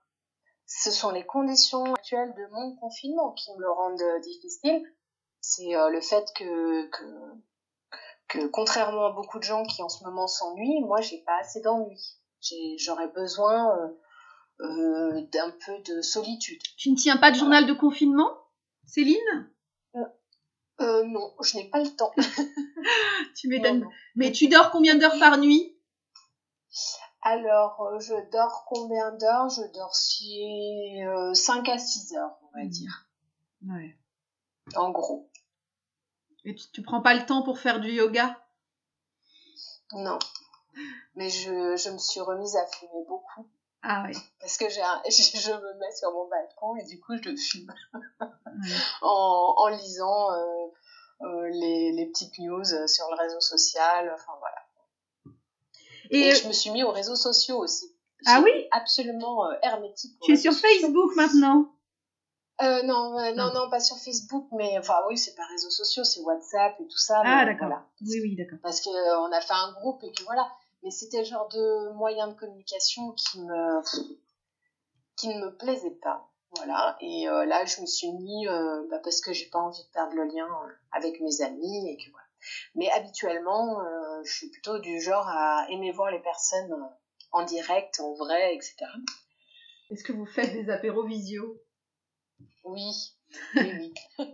Ce sont les conditions actuelles de mon confinement qui me le rendent difficile. C'est le fait que, que, que, contrairement à beaucoup de gens qui en ce moment s'ennuient, moi, j'ai pas assez d'ennui. J'aurais besoin euh, d'un peu de solitude. Tu ne tiens pas de journal de confinement, Céline? Euh, euh, Non, je n'ai pas le temps. tu m'étonnes. Mais tu dors combien d'heures par nuit? Alors, je dors combien d'heures? Je dors 5 à 6 heures, on va hmm. dire. Ouais. En gros. Et tu, tu prends pas le temps pour faire du yoga? Non. Mais je, je me suis remise à fumer beaucoup. Ah oui. Parce que j'ai je me mets sur mon balcon et du coup je le fume en, en, lisant euh, euh, les, les, petites news sur le réseau social. Enfin voilà. Et, je me suis mis aux réseaux sociaux aussi. Ah oui Absolument euh, hermétique. Tu es sur Facebook maintenant? Euh, non, non, non, pas sur Facebook, mais enfin oui, c'est pas réseaux sociaux, c'est WhatsApp et tout ça. Ah d'accord. Oui, oui, d'accord. Parce qu'on on a fait un groupe et que voilà mais c'était le genre de moyen de communication qui me qui ne me plaisait pas. Voilà. Et euh, là je me suis mis euh, bah, parce que j'ai pas envie de perdre le lien avec mes amis et que voilà. Mais habituellement euh, je suis plutôt du genre à aimer voir les personnes en direct en vrai etc est-ce que vous faites des apéros visio? Oui. Oui, oui.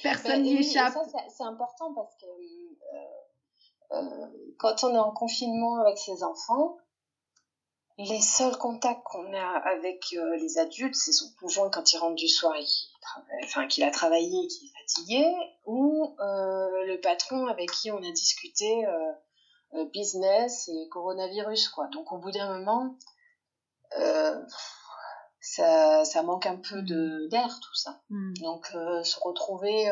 personne n'y échappe. c'est important parce que euh, quand on est en confinement avec ses enfants, les seuls contacts qu'on a avec euh, les adultes, c'est son conjoint quand il rentre du soir et qu'il enfin, qu'il a travaillé et qu'il est fatigué, ou euh, le patron avec qui on a discuté business et coronavirus. Quoi. Donc au bout d'un moment, ça, ça, manque un peu d'air tout ça. Hmm. Donc se retrouver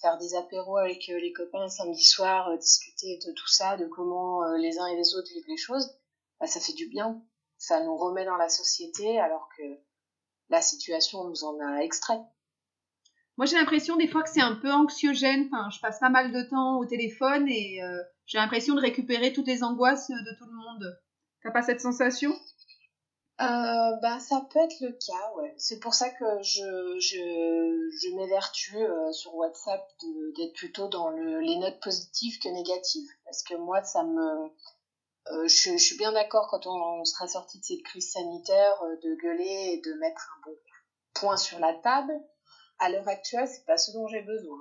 faire des apéros avec euh, les copains samedi soir, euh, discuter de tout ça, de comment euh, les uns et les autres vivent les choses, bah, ça fait du bien. Ça nous remet dans la société alors que la situation nous en a extrait. Moi, j'ai l'impression des fois que c'est un peu anxiogène. Je passe pas mal de temps au téléphone et j'ai l'impression de récupérer toutes les angoisses de tout le monde. T'as pas cette sensation? Euh, bah, ça peut être le cas, ouais. C'est pour ça que je, je, je m'évertue euh, sur WhatsApp d'être plutôt dans le, les notes positives que négatives. Parce que moi, ça me. Euh, je, suis bien d'accord quand on, sera sorti de cette crise sanitaire euh, de gueuler et de mettre un bon point sur la table. À l'heure actuelle, c'est pas ce dont j'ai besoin.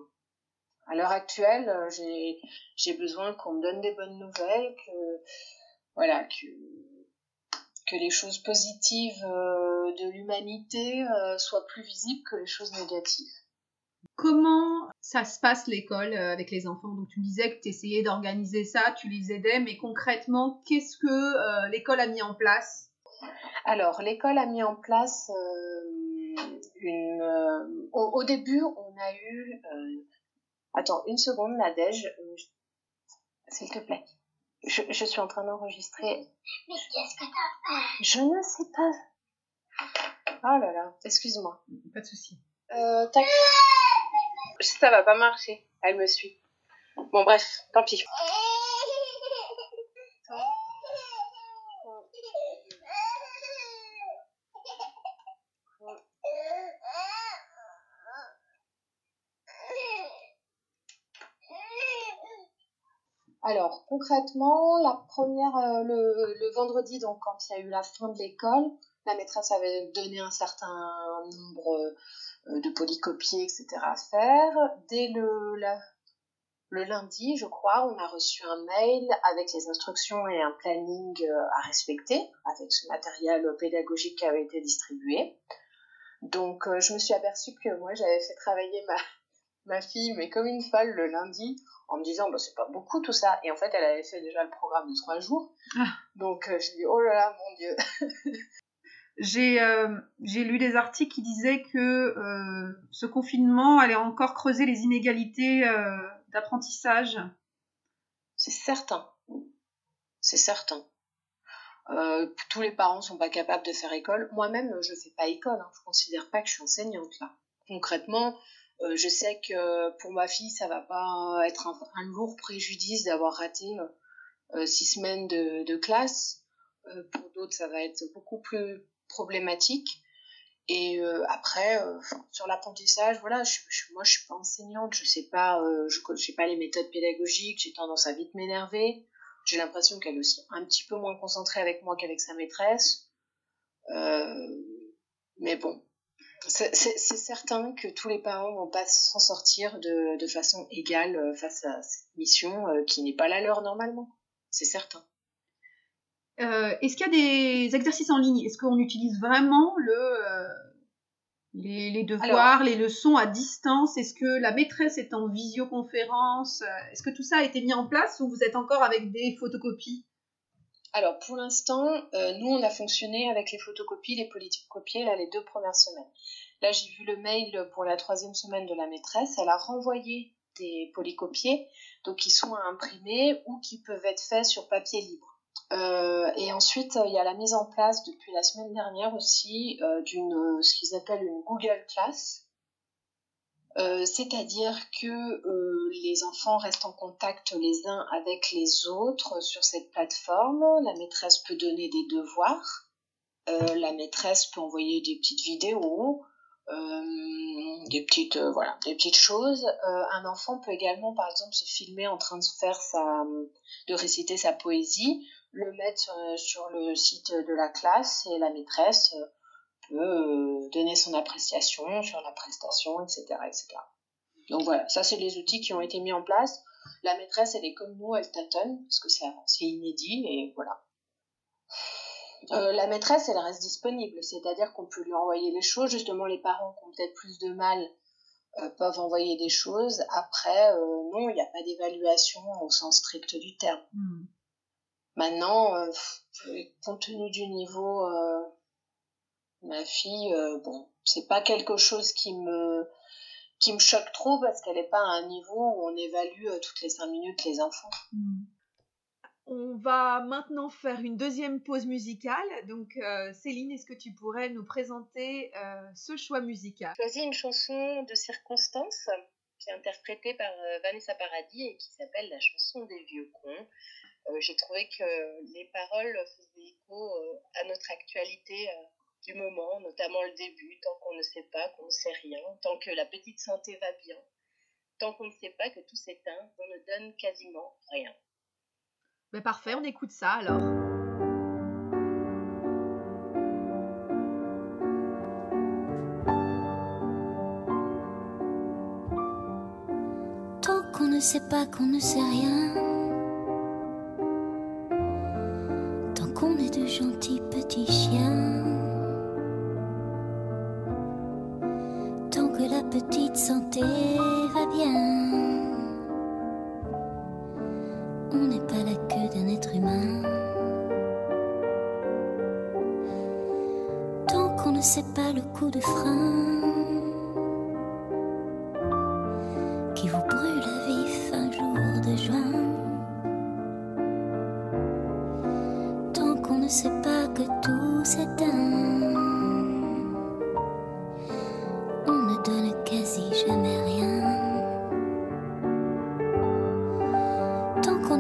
À l'heure actuelle, euh, j'ai besoin qu'on me donne des bonnes nouvelles, que. Voilà, que que les choses positives euh, de l'humanité euh, soient plus visibles que les choses négatives. Comment ça se passe l'école euh, avec les enfants? Donc tu disais que tu essayais d'organiser ça, tu les aidais, mais concrètement, qu'est-ce que l'école a mis en place? Alors l'école a mis en place une... Au, début, on a eu... Attends, une seconde, Nadège, s'il te plaît. Je, je suis en train d'enregistrer. Mais qu'est-ce que t'as fait? Je ne sais pas. Oh là là, excuse-moi. Pas de souci. Euh, tac. Ça va pas marcher. Elle me suit. Bon, bref, tant pis. Concrètement, la première, euh, le, vendredi, donc quand il y a eu la fin de l'école, la maîtresse avait donné un certain nombre euh, de polycopiés, etc. à faire. Dès le, le lundi, je crois, on a reçu un mail avec les instructions et un planning euh, à respecter, avec ce matériel pédagogique qui avait été distribué. Donc je me suis aperçue que moi j'avais fait travailler ma, ma fille, mais comme une folle le lundi, en me disant bah, c'est pas beaucoup tout ça. Et en fait, elle avait fait déjà le programme de trois jours. Ah. Donc euh, j'ai dit oh là là, mon Dieu. Euh, j'ai lu des articles qui disaient que euh, ce confinement allait encore creuser les inégalités d'apprentissage. C'est certain. C'est certain. tous les parents sont pas capables de faire école. Moi-même, je fais pas école. Hein. Je considère pas que je suis enseignante là. Concrètement, euh, je sais que pour ma fille, ça va pas être un, lourd préjudice d'avoir raté euh, six semaines de, classe. Euh, pour d'autres, ça va être beaucoup plus problématique. Et après, sur l'apprentissage, voilà, je, moi je suis pas enseignante, je sais pas, je sais pas les méthodes pédagogiques, j'ai tendance à vite m'énerver. J'ai l'impression qu'elle est aussi un petit peu moins concentrée avec moi qu'avec sa maîtresse. mais bon, c'est certain que tous les parents vont pas s'en sortir de, façon égale euh, face à cette mission euh, qui n'est pas la leur normalement. C'est certain. Euh, est-ce qu'il y a des exercices en ligne? Est-ce qu'on utilise vraiment le, les, devoirs, les leçons à distance? Est-ce que la maîtresse est en visioconférence? Est-ce que tout ça a été mis en place ou vous êtes encore avec des photocopies? Alors pour l'instant, euh, nous on a fonctionné avec les photocopies, les polycopiés là les deux premières semaines. Là j'ai vu le mail pour la troisième semaine de la maîtresse, elle a renvoyé des polycopiés, donc qui sont à imprimer ou qui peuvent être faits sur papier libre. Euh, et ensuite, il y a la mise en place depuis la semaine dernière aussi euh, d'une ce qu'ils appellent une Google Class, euh, c'est-à-dire que euh, les enfants restent en contact les uns avec les autres sur cette plateforme. La maîtresse peut donner des devoirs. Euh, la maîtresse peut envoyer des petites vidéos, des petites des petites choses. un enfant peut également, par exemple, se filmer en train de faire sa, de réciter sa poésie, le mettre sur le site de la classe et la maîtresse peut euh, donner son appréciation sur la prestation, etc., etc. Donc voilà, ça c'est les outils qui ont été mis en place. La maîtresse, elle est comme nous, elle tâtonne, parce que c'est inédit, et voilà. Euh, la maîtresse, elle reste disponible, c'est-à-dire qu'on peut lui envoyer les choses. Justement, les parents qui ont peut-être plus de mal euh, peuvent envoyer des choses. Après, non, il n'y a pas d'évaluation au sens strict du terme. Hmm. Maintenant, compte tenu du niveau Ma fille, euh, bon, c'est pas quelque chose qui me qui me choque trop parce qu'elle n'est pas à un niveau où on évalue euh, toutes les cinq minutes les enfants. Hmm. On va maintenant faire une deuxième pause musicale. Donc, euh, Céline, est-ce que tu pourrais nous présenter ce choix musical? J'ai choisi une chanson de circonstance qui est interprétée par Vanessa Paradis et qui s'appelle La chanson des vieux cons. J'ai trouvé que les paroles faisaient écho à notre actualité du moment, notamment le début, tant qu'on ne sait pas, qu'on ne sait rien, tant que la petite santé va bien, tant qu'on ne sait pas que tout s'éteint, on ne donne quasiment rien. Mais parfait, on écoute ça alors. Tant qu'on ne sait pas, qu'on ne sait rien. Tant qu'on est de gentils petits chiens.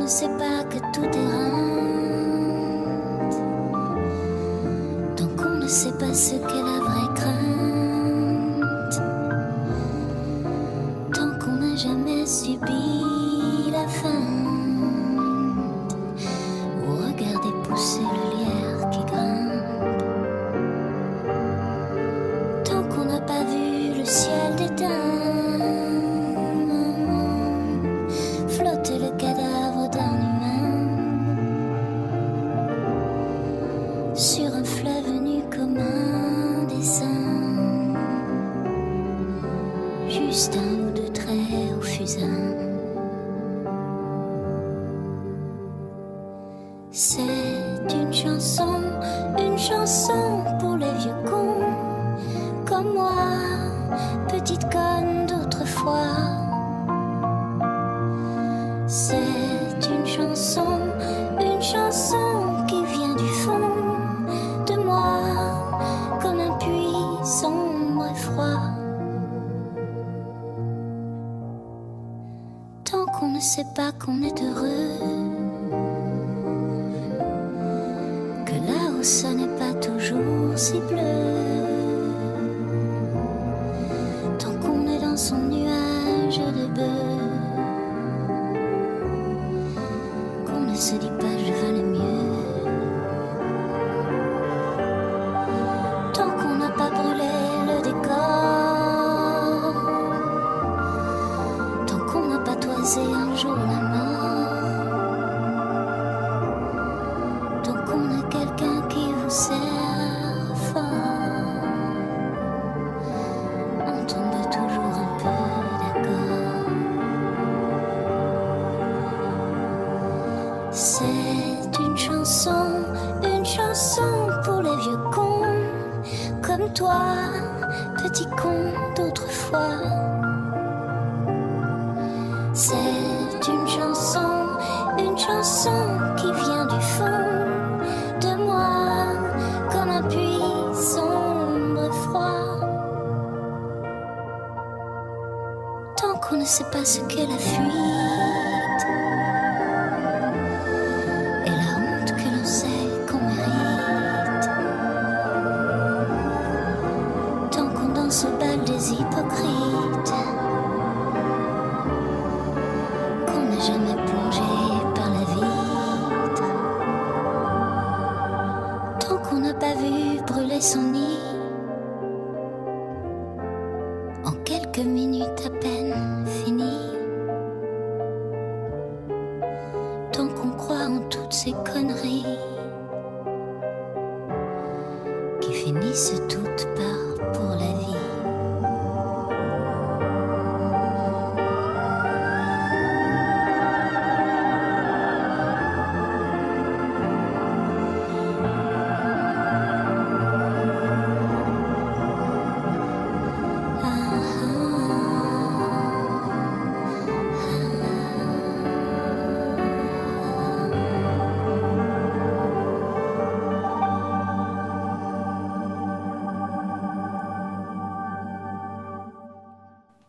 Ne sait pas que tout est tant qu'on ne sait pas ce qu'est la vraie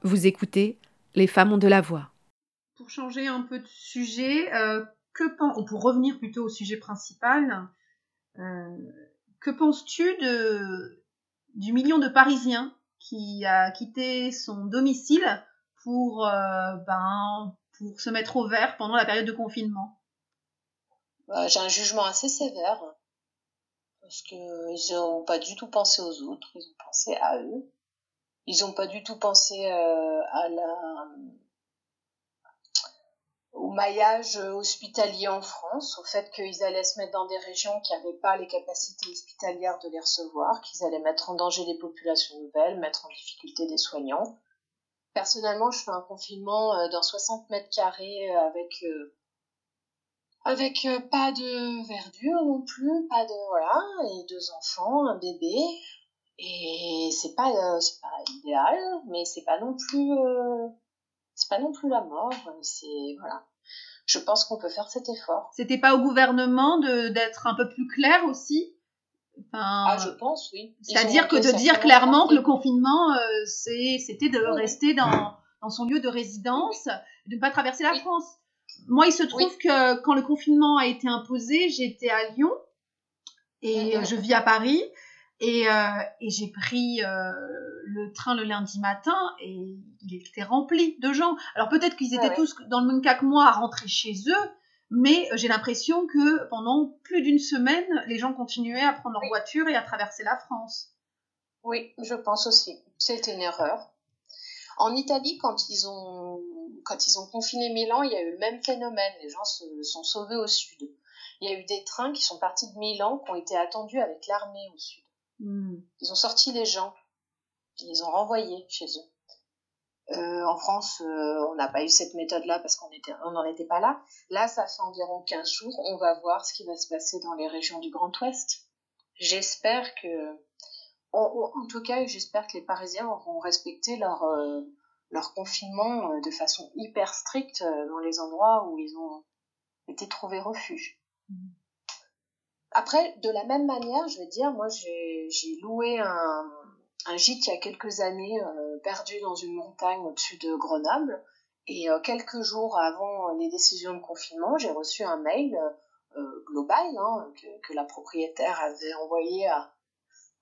Vous écoutez Les femmes ont de la voix. Pour changer un peu de sujet, euh, que pen- ou pour revenir plutôt au sujet principal, euh, que penses-tu de, du million de Parisiens qui a quitté son domicile pour, euh, ben, pour se mettre au vert pendant la période de confinement? Euh, J'ai un jugement assez sévère parce que ils ont pas du tout pensé aux autres, ils ont pensé à eux. Ils ont pas du tout pensé euh, au maillage hospitalier en France, au fait qu'ils allaient se mettre dans des régions qui n'avaient pas les capacités hospitalières de les recevoir, qu'ils allaient mettre en danger les populations nouvelles, mettre en difficulté des soignants. Personnellement, je fais un confinement euh, dans 60 mètres carrés euh, avec avec pas de verdure non plus, pas de voilà, et deux enfants, un bébé. Et c'est pas euh, pas idéal, mais c'est pas non plus euh, c'est pas non plus la mort, c'est voilà. Je pense qu'on peut faire cet effort. C'était pas au gouvernement d'être un peu plus clair aussi? Enfin, Ah, je pense oui. C'est-à-dire que de dire clairement que le confinement, euh, c'était de Oui. rester dans, dans son lieu de résidence, de ne pas traverser la Oui. France. Moi, il se trouve que quand le confinement a été imposé, j'étais à Lyon et je vis à Paris. Et, euh, et j'ai pris euh, le train le lundi matin et il était rempli de gens. Alors peut-être qu'ils étaient ouais. tous dans le même cas que moi à rentrer chez eux, mais j'ai l'impression que pendant plus d'une semaine, les gens continuaient à prendre leur Oui. voiture et à traverser la France. Oui, je pense aussi. C'était une erreur. En Italie, quand ils ont quand ils ont confiné Milan, il y a eu le même phénomène. Les gens se sont sauvés au sud. Il y a eu des trains qui sont partis de Milan qui ont été attendus avec l'armée au sud. Ils ont sorti les gens, ils les ont renvoyés chez eux. Euh, en France, euh, on n'a pas eu cette méthode-là parce qu'on n'en était pas là. Là, ça fait environ 15 jours. On va voir ce qui va se passer dans les régions du Grand Ouest. J'espère que, en, tout cas, j'espère que les Parisiens auront respecté leur, euh, leur confinement de façon hyper stricte dans les endroits où ils ont été trouvés refuge. Après, de la même manière, je vais dire, moi j'ai loué un, un gîte il y a quelques années, euh, perdu dans une montagne au-dessus de Grenoble. Et euh, quelques jours avant les décisions de confinement, j'ai reçu un mail euh, euh, global hein, que, que la propriétaire avait envoyé à,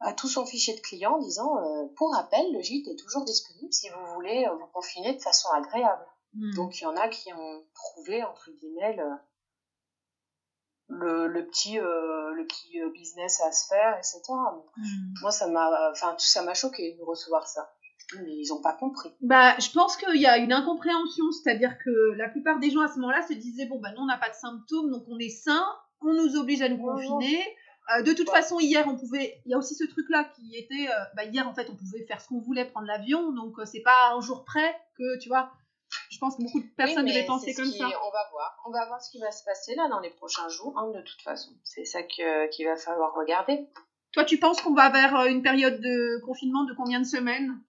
à tout son fichier de clients disant euh, Pour rappel, le gîte est toujours disponible si vous voulez euh, vous confiner de façon agréable. Donc il y en a qui ont trouvé, entre guillemets, le, le, le petit, euh, le petit euh, business à se faire, etc. Moi, ça m'a, enfin, ça m'a choqué de recevoir ça. Mais ils ont pas compris. Bah, je pense qu'il y a une incompréhension, c'est-à-dire que la plupart des gens à ce moment-là se disaient bon bah nous on n'a pas de symptômes donc on est sain, on nous oblige à nous confiner. Euh, de toute Ouais. façon hier on pouvait, il y a aussi ce truc là qui était, euh, bah hier en fait on pouvait faire ce qu'on voulait, prendre l'avion donc c'est pas un jour près que tu vois. Je pense que beaucoup de personnes Oui, devaient penser comme ça. On va voir. On va voir ce qui va se passer là dans les prochains jours, hein, de toute façon. C'est ça qu'il va falloir regarder. Toi tu penses qu'on va vers euh, une période de confinement de combien de semaines?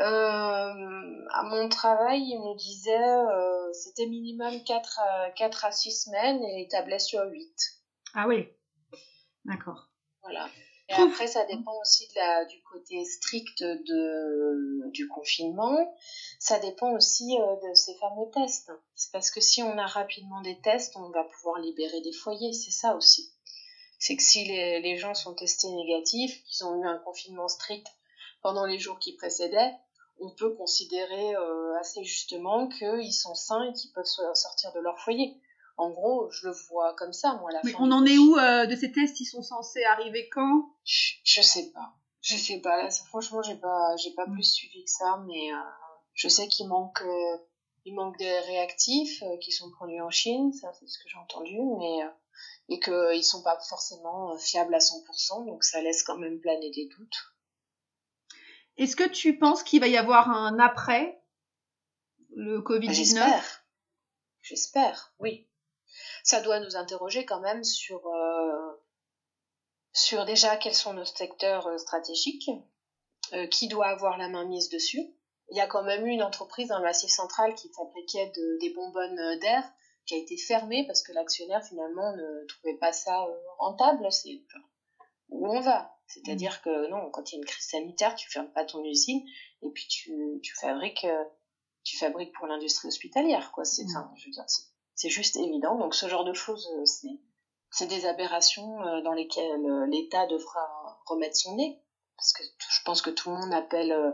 Euh, à mon travail, il me disait euh, c'était minimum 4 à, 4 à 6 semaines et il tablait sur 8. Ah oui, d'accord. Voilà. Et après, ça dépend aussi de la, du côté strict de, du confinement. Ça dépend aussi euh, de ces fameux tests. C'est parce que si on a rapidement des tests, on va pouvoir libérer des foyers. C'est ça aussi. C'est que si les, les gens sont testés négatifs, qu'ils ont eu un confinement strict pendant les jours qui précédaient, on peut considérer euh, assez justement qu'ils sont sains et qu'ils peuvent so- sortir de leur foyer. En gros, je le vois comme ça, moi, à la Mais fin on en est où euh, de ces tests? Ils sont censés arriver quand? Je, je sais pas. Je sais pas. Là, franchement, j'ai pas, j'ai pas plus suivi que ça, mais euh, je sais qu'il manque, euh, il manque des réactifs euh, qui sont produits en Chine, ça c'est ce que j'ai entendu, mais euh, et que ils sont pas forcément euh, fiables à 100%, donc ça laisse quand même planer des doutes. Est-ce que tu penses qu'il va y avoir un après le Bah, Covid-19 J'espère. J'espère, oui. Ça doit nous interroger quand même sur, euh, sur déjà quels sont nos secteurs euh, stratégiques, euh, qui doit avoir la main mise dessus. Il y a quand même eu une entreprise dans le Massif Central qui fabriquait de- des bonbonnes euh, d'air qui a été fermée parce que l'actionnaire finalement ne trouvait pas ça rentable. C'est où on va. C'est-à-dire que non, quand il y a une crise sanitaire, tu fermes pas ton usine et puis tu, tu fabriques tu fabriques pour l'industrie hospitalière, quoi. C'est, enfin, je veux dire, c'est, c'est juste évident. Donc, ce genre de choses, c'est, c'est des aberrations euh, dans lesquelles euh, l'État devra remettre son nez. Parce que je pense que tout le monde appelle, euh,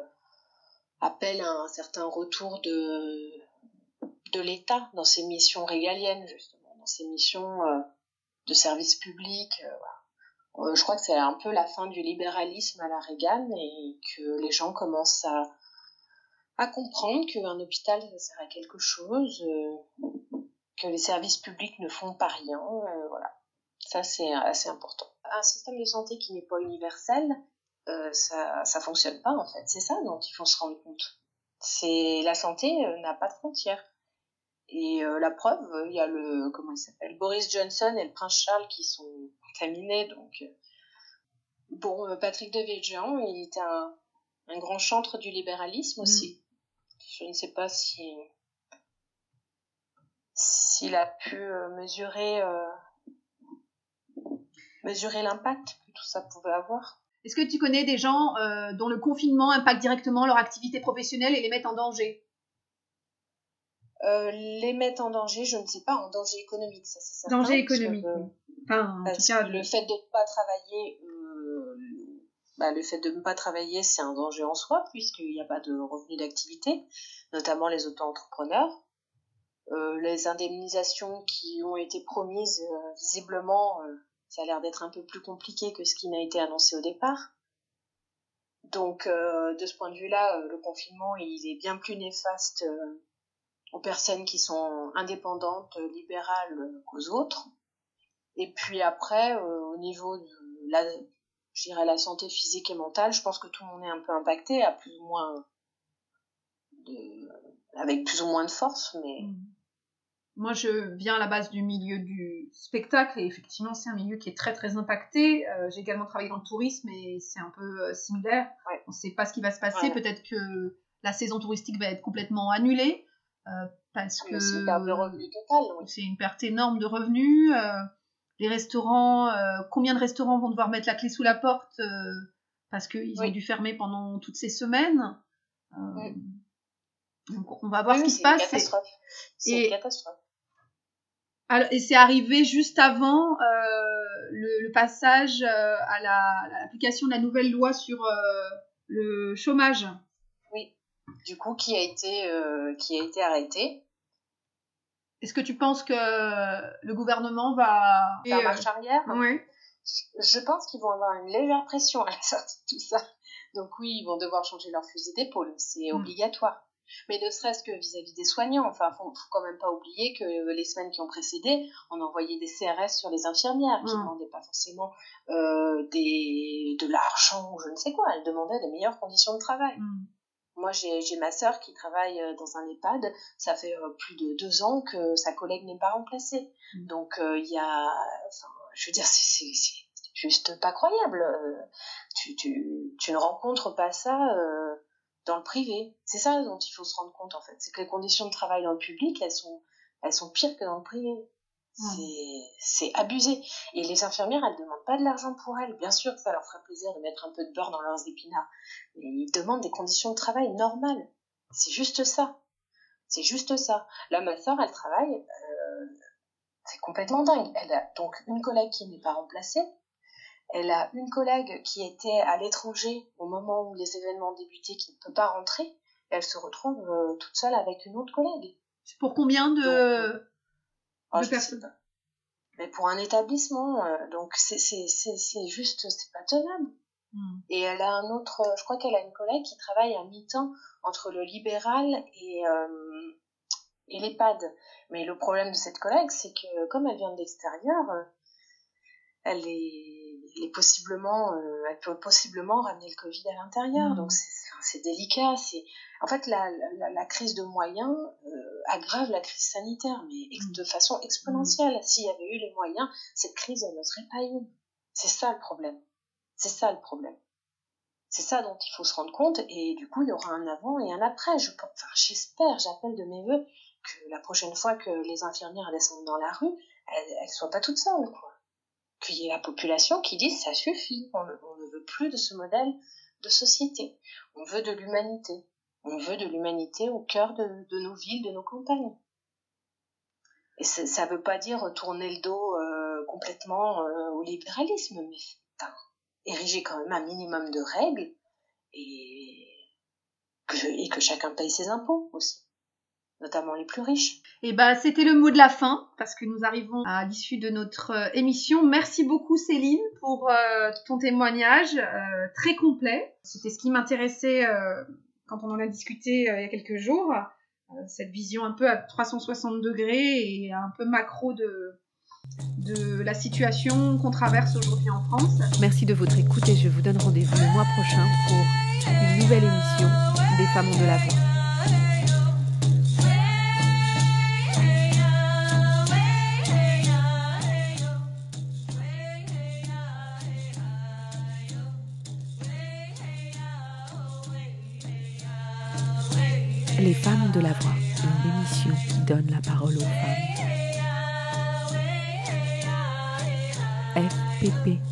à un certain retour de, l'État dans ses missions régaliennes, justement, dans ses missions de service public. je crois que c'est un peu la fin du libéralisme à la Reagan et que les gens commencent à, à comprendre qu'un hôpital ça sert à quelque chose, que les services publics ne font pas rien, voilà. Ça c'est assez important. Un système de santé qui n'est pas universel, euh, ça ça fonctionne pas en fait. C'est ça dont il faut se rendre compte. C'est la santé euh, n'a pas de frontières. Et euh, la preuve, euh, il y a le comment il s'appelle Boris Johnson et le prince Charles qui sont contaminés. Donc euh, bon, euh, Patrick de Villegéant, il était un, un grand chantre du libéralisme aussi. Je ne sais pas si s'il a pu euh, mesurer euh, mesurer l'impact que tout ça pouvait avoir. Est-ce que tu connais des gens euh, dont le confinement impacte directement leur activité professionnelle et les met en danger? Les mettre en danger, je ne sais pas, en danger économique, ça c'est certain. Danger économique. Enfin, en tout cas, le fait de ne pas travailler, bah, le fait de ne pas travailler, c'est un danger en soi, puisqu'il n'y a pas de revenus d'activité, notamment les auto-entrepreneurs. Euh, les indemnisations qui ont été promises, euh, visiblement, euh, ça a l'air d'être un peu plus compliqué que ce qui n'a été annoncé au départ. Donc, de ce point de vue-là, le confinement, il est bien plus néfaste aux personnes qui sont indépendantes, libérales qu'aux autres. Et puis après, au niveau de la, la santé physique et mentale, je pense que tout le monde est un peu impacté, à plus ou moins de, avec plus ou moins de force, mais. Mm. Moi, je viens à la base du milieu du spectacle et effectivement, c'est un milieu qui est très très impacté. Euh, j'ai également travaillé dans le tourisme et c'est un peu euh, similaire. On ne sait pas ce qui va se passer. Peut-être que la saison touristique va être complètement annulée euh, parce que c'est une perte de revenus totale. C'est une perte énorme de revenus. les restaurants, combien de restaurants vont devoir mettre la clé sous la porte parce qu'ils ont dû fermer pendant toutes ces semaines. Donc on va voir ce qui se passe. C'est une catastrophe. Alors, et c'est arrivé juste avant euh, le, passage euh, à l'application de la nouvelle loi sur euh, le chômage. Oui. Du coup, qui a été, qui a été arrêté. Est-ce que tu penses que le gouvernement va faire marche arrière? Oui. Je pense qu'ils vont avoir une légère pression à la sortie de tout ça. Donc oui, ils vont devoir changer leur fusil d'épaule. C'est hmm. obligatoire mais ne serait-ce que vis-à-vis des soignants. Enfin, faut, faut quand même pas oublier que les semaines qui ont précédé, on envoyait des CRS sur les infirmières qui ne mm. demandaient pas forcément euh, des, de l'argent ou je ne sais quoi. Elles demandaient des meilleures conditions de travail. Mm. Moi, j'ai ma sœur qui travaille euh, dans un EHPAD. Ça fait euh, plus de deux ans que sa collègue n'est pas remplacée. Mm. Donc, il y a, enfin, je veux dire, c'est juste pas croyable. Tu, tu, tu ne rencontres pas ça dans le privé. C'est ça dont il faut se rendre compte en fait. C'est que les conditions de travail dans le public, elles sont, elles sont pires que dans le privé. C'est abusé. Et les infirmières, elles demandent pas de l'argent pour elles. Bien sûr que ça leur ferait plaisir de mettre un peu de beurre dans leurs épinards. Mais ils demandent des conditions de travail normales. C'est juste ça. C'est juste ça. Là, ma soeur, elle travaille. Euh, c'est complètement dingue. Elle a donc une collègue qui n'est pas remplacée. Elle a une collègue qui était à l'étranger au moment où les événements débutaient, qui ne peut pas rentrer. Et elle se retrouve euh, toute seule avec une autre collègue. C'est pour combien de, euh, ah, personnes? Mais pour un établissement, euh, donc c'est juste, c'est pas tenable. Hmm. Et elle a un autre, je crois qu'elle a une collègue qui travaille à mi-temps entre le libéral et, et l'EHPAD. Mais le problème de cette collègue, c'est que comme elle vient de l'extérieur, elle est elle possiblement, euh, elle peut possiblement ramener le Covid à l'intérieur. Mm. Donc c'est délicat. C'est en fait la, la, crise de moyens euh, aggrave la crise sanitaire, mais mm. de façon exponentielle. Mm. S'il y avait eu les moyens, cette crise elle ne serait pas eu. C'est ça le problème. C'est ça le problème. C'est ça dont il faut se rendre compte et du coup il y aura un avant et un après. Je, enfin, j'espère, j'appelle de mes voeux que la prochaine fois que les infirmières descendent dans la rue, elles, elles soient pas toutes seules quoi qu'il y ait la population qui dise ça suffit, on, ne veut plus de ce modèle de société, on veut de l'humanité, on veut de l'humanité au cœur de, nos villes, de nos campagnes. Et ça ne veut pas dire tourner le dos euh, complètement euh, au libéralisme, mais ériger quand même un minimum de règles et et que chacun paye ses impôts aussi notamment les plus riches. Et eh bah, ben, c'était le mot de la fin, parce que nous arrivons à l'issue de notre euh, émission. Merci beaucoup Céline pour euh, ton témoignage euh, très complet. C'était ce qui m'intéressait quand on en a discuté il y a quelques jours, cette vision un peu à 360 degrés et un peu macro de, de la situation qu'on traverse aujourd'hui en France. Merci de votre écoute et je vous donne rendez-vous le mois prochain pour une nouvelle émission des Femmes de la Les femmes de la voix, une émission qui donne la parole aux femmes. FPP 106.3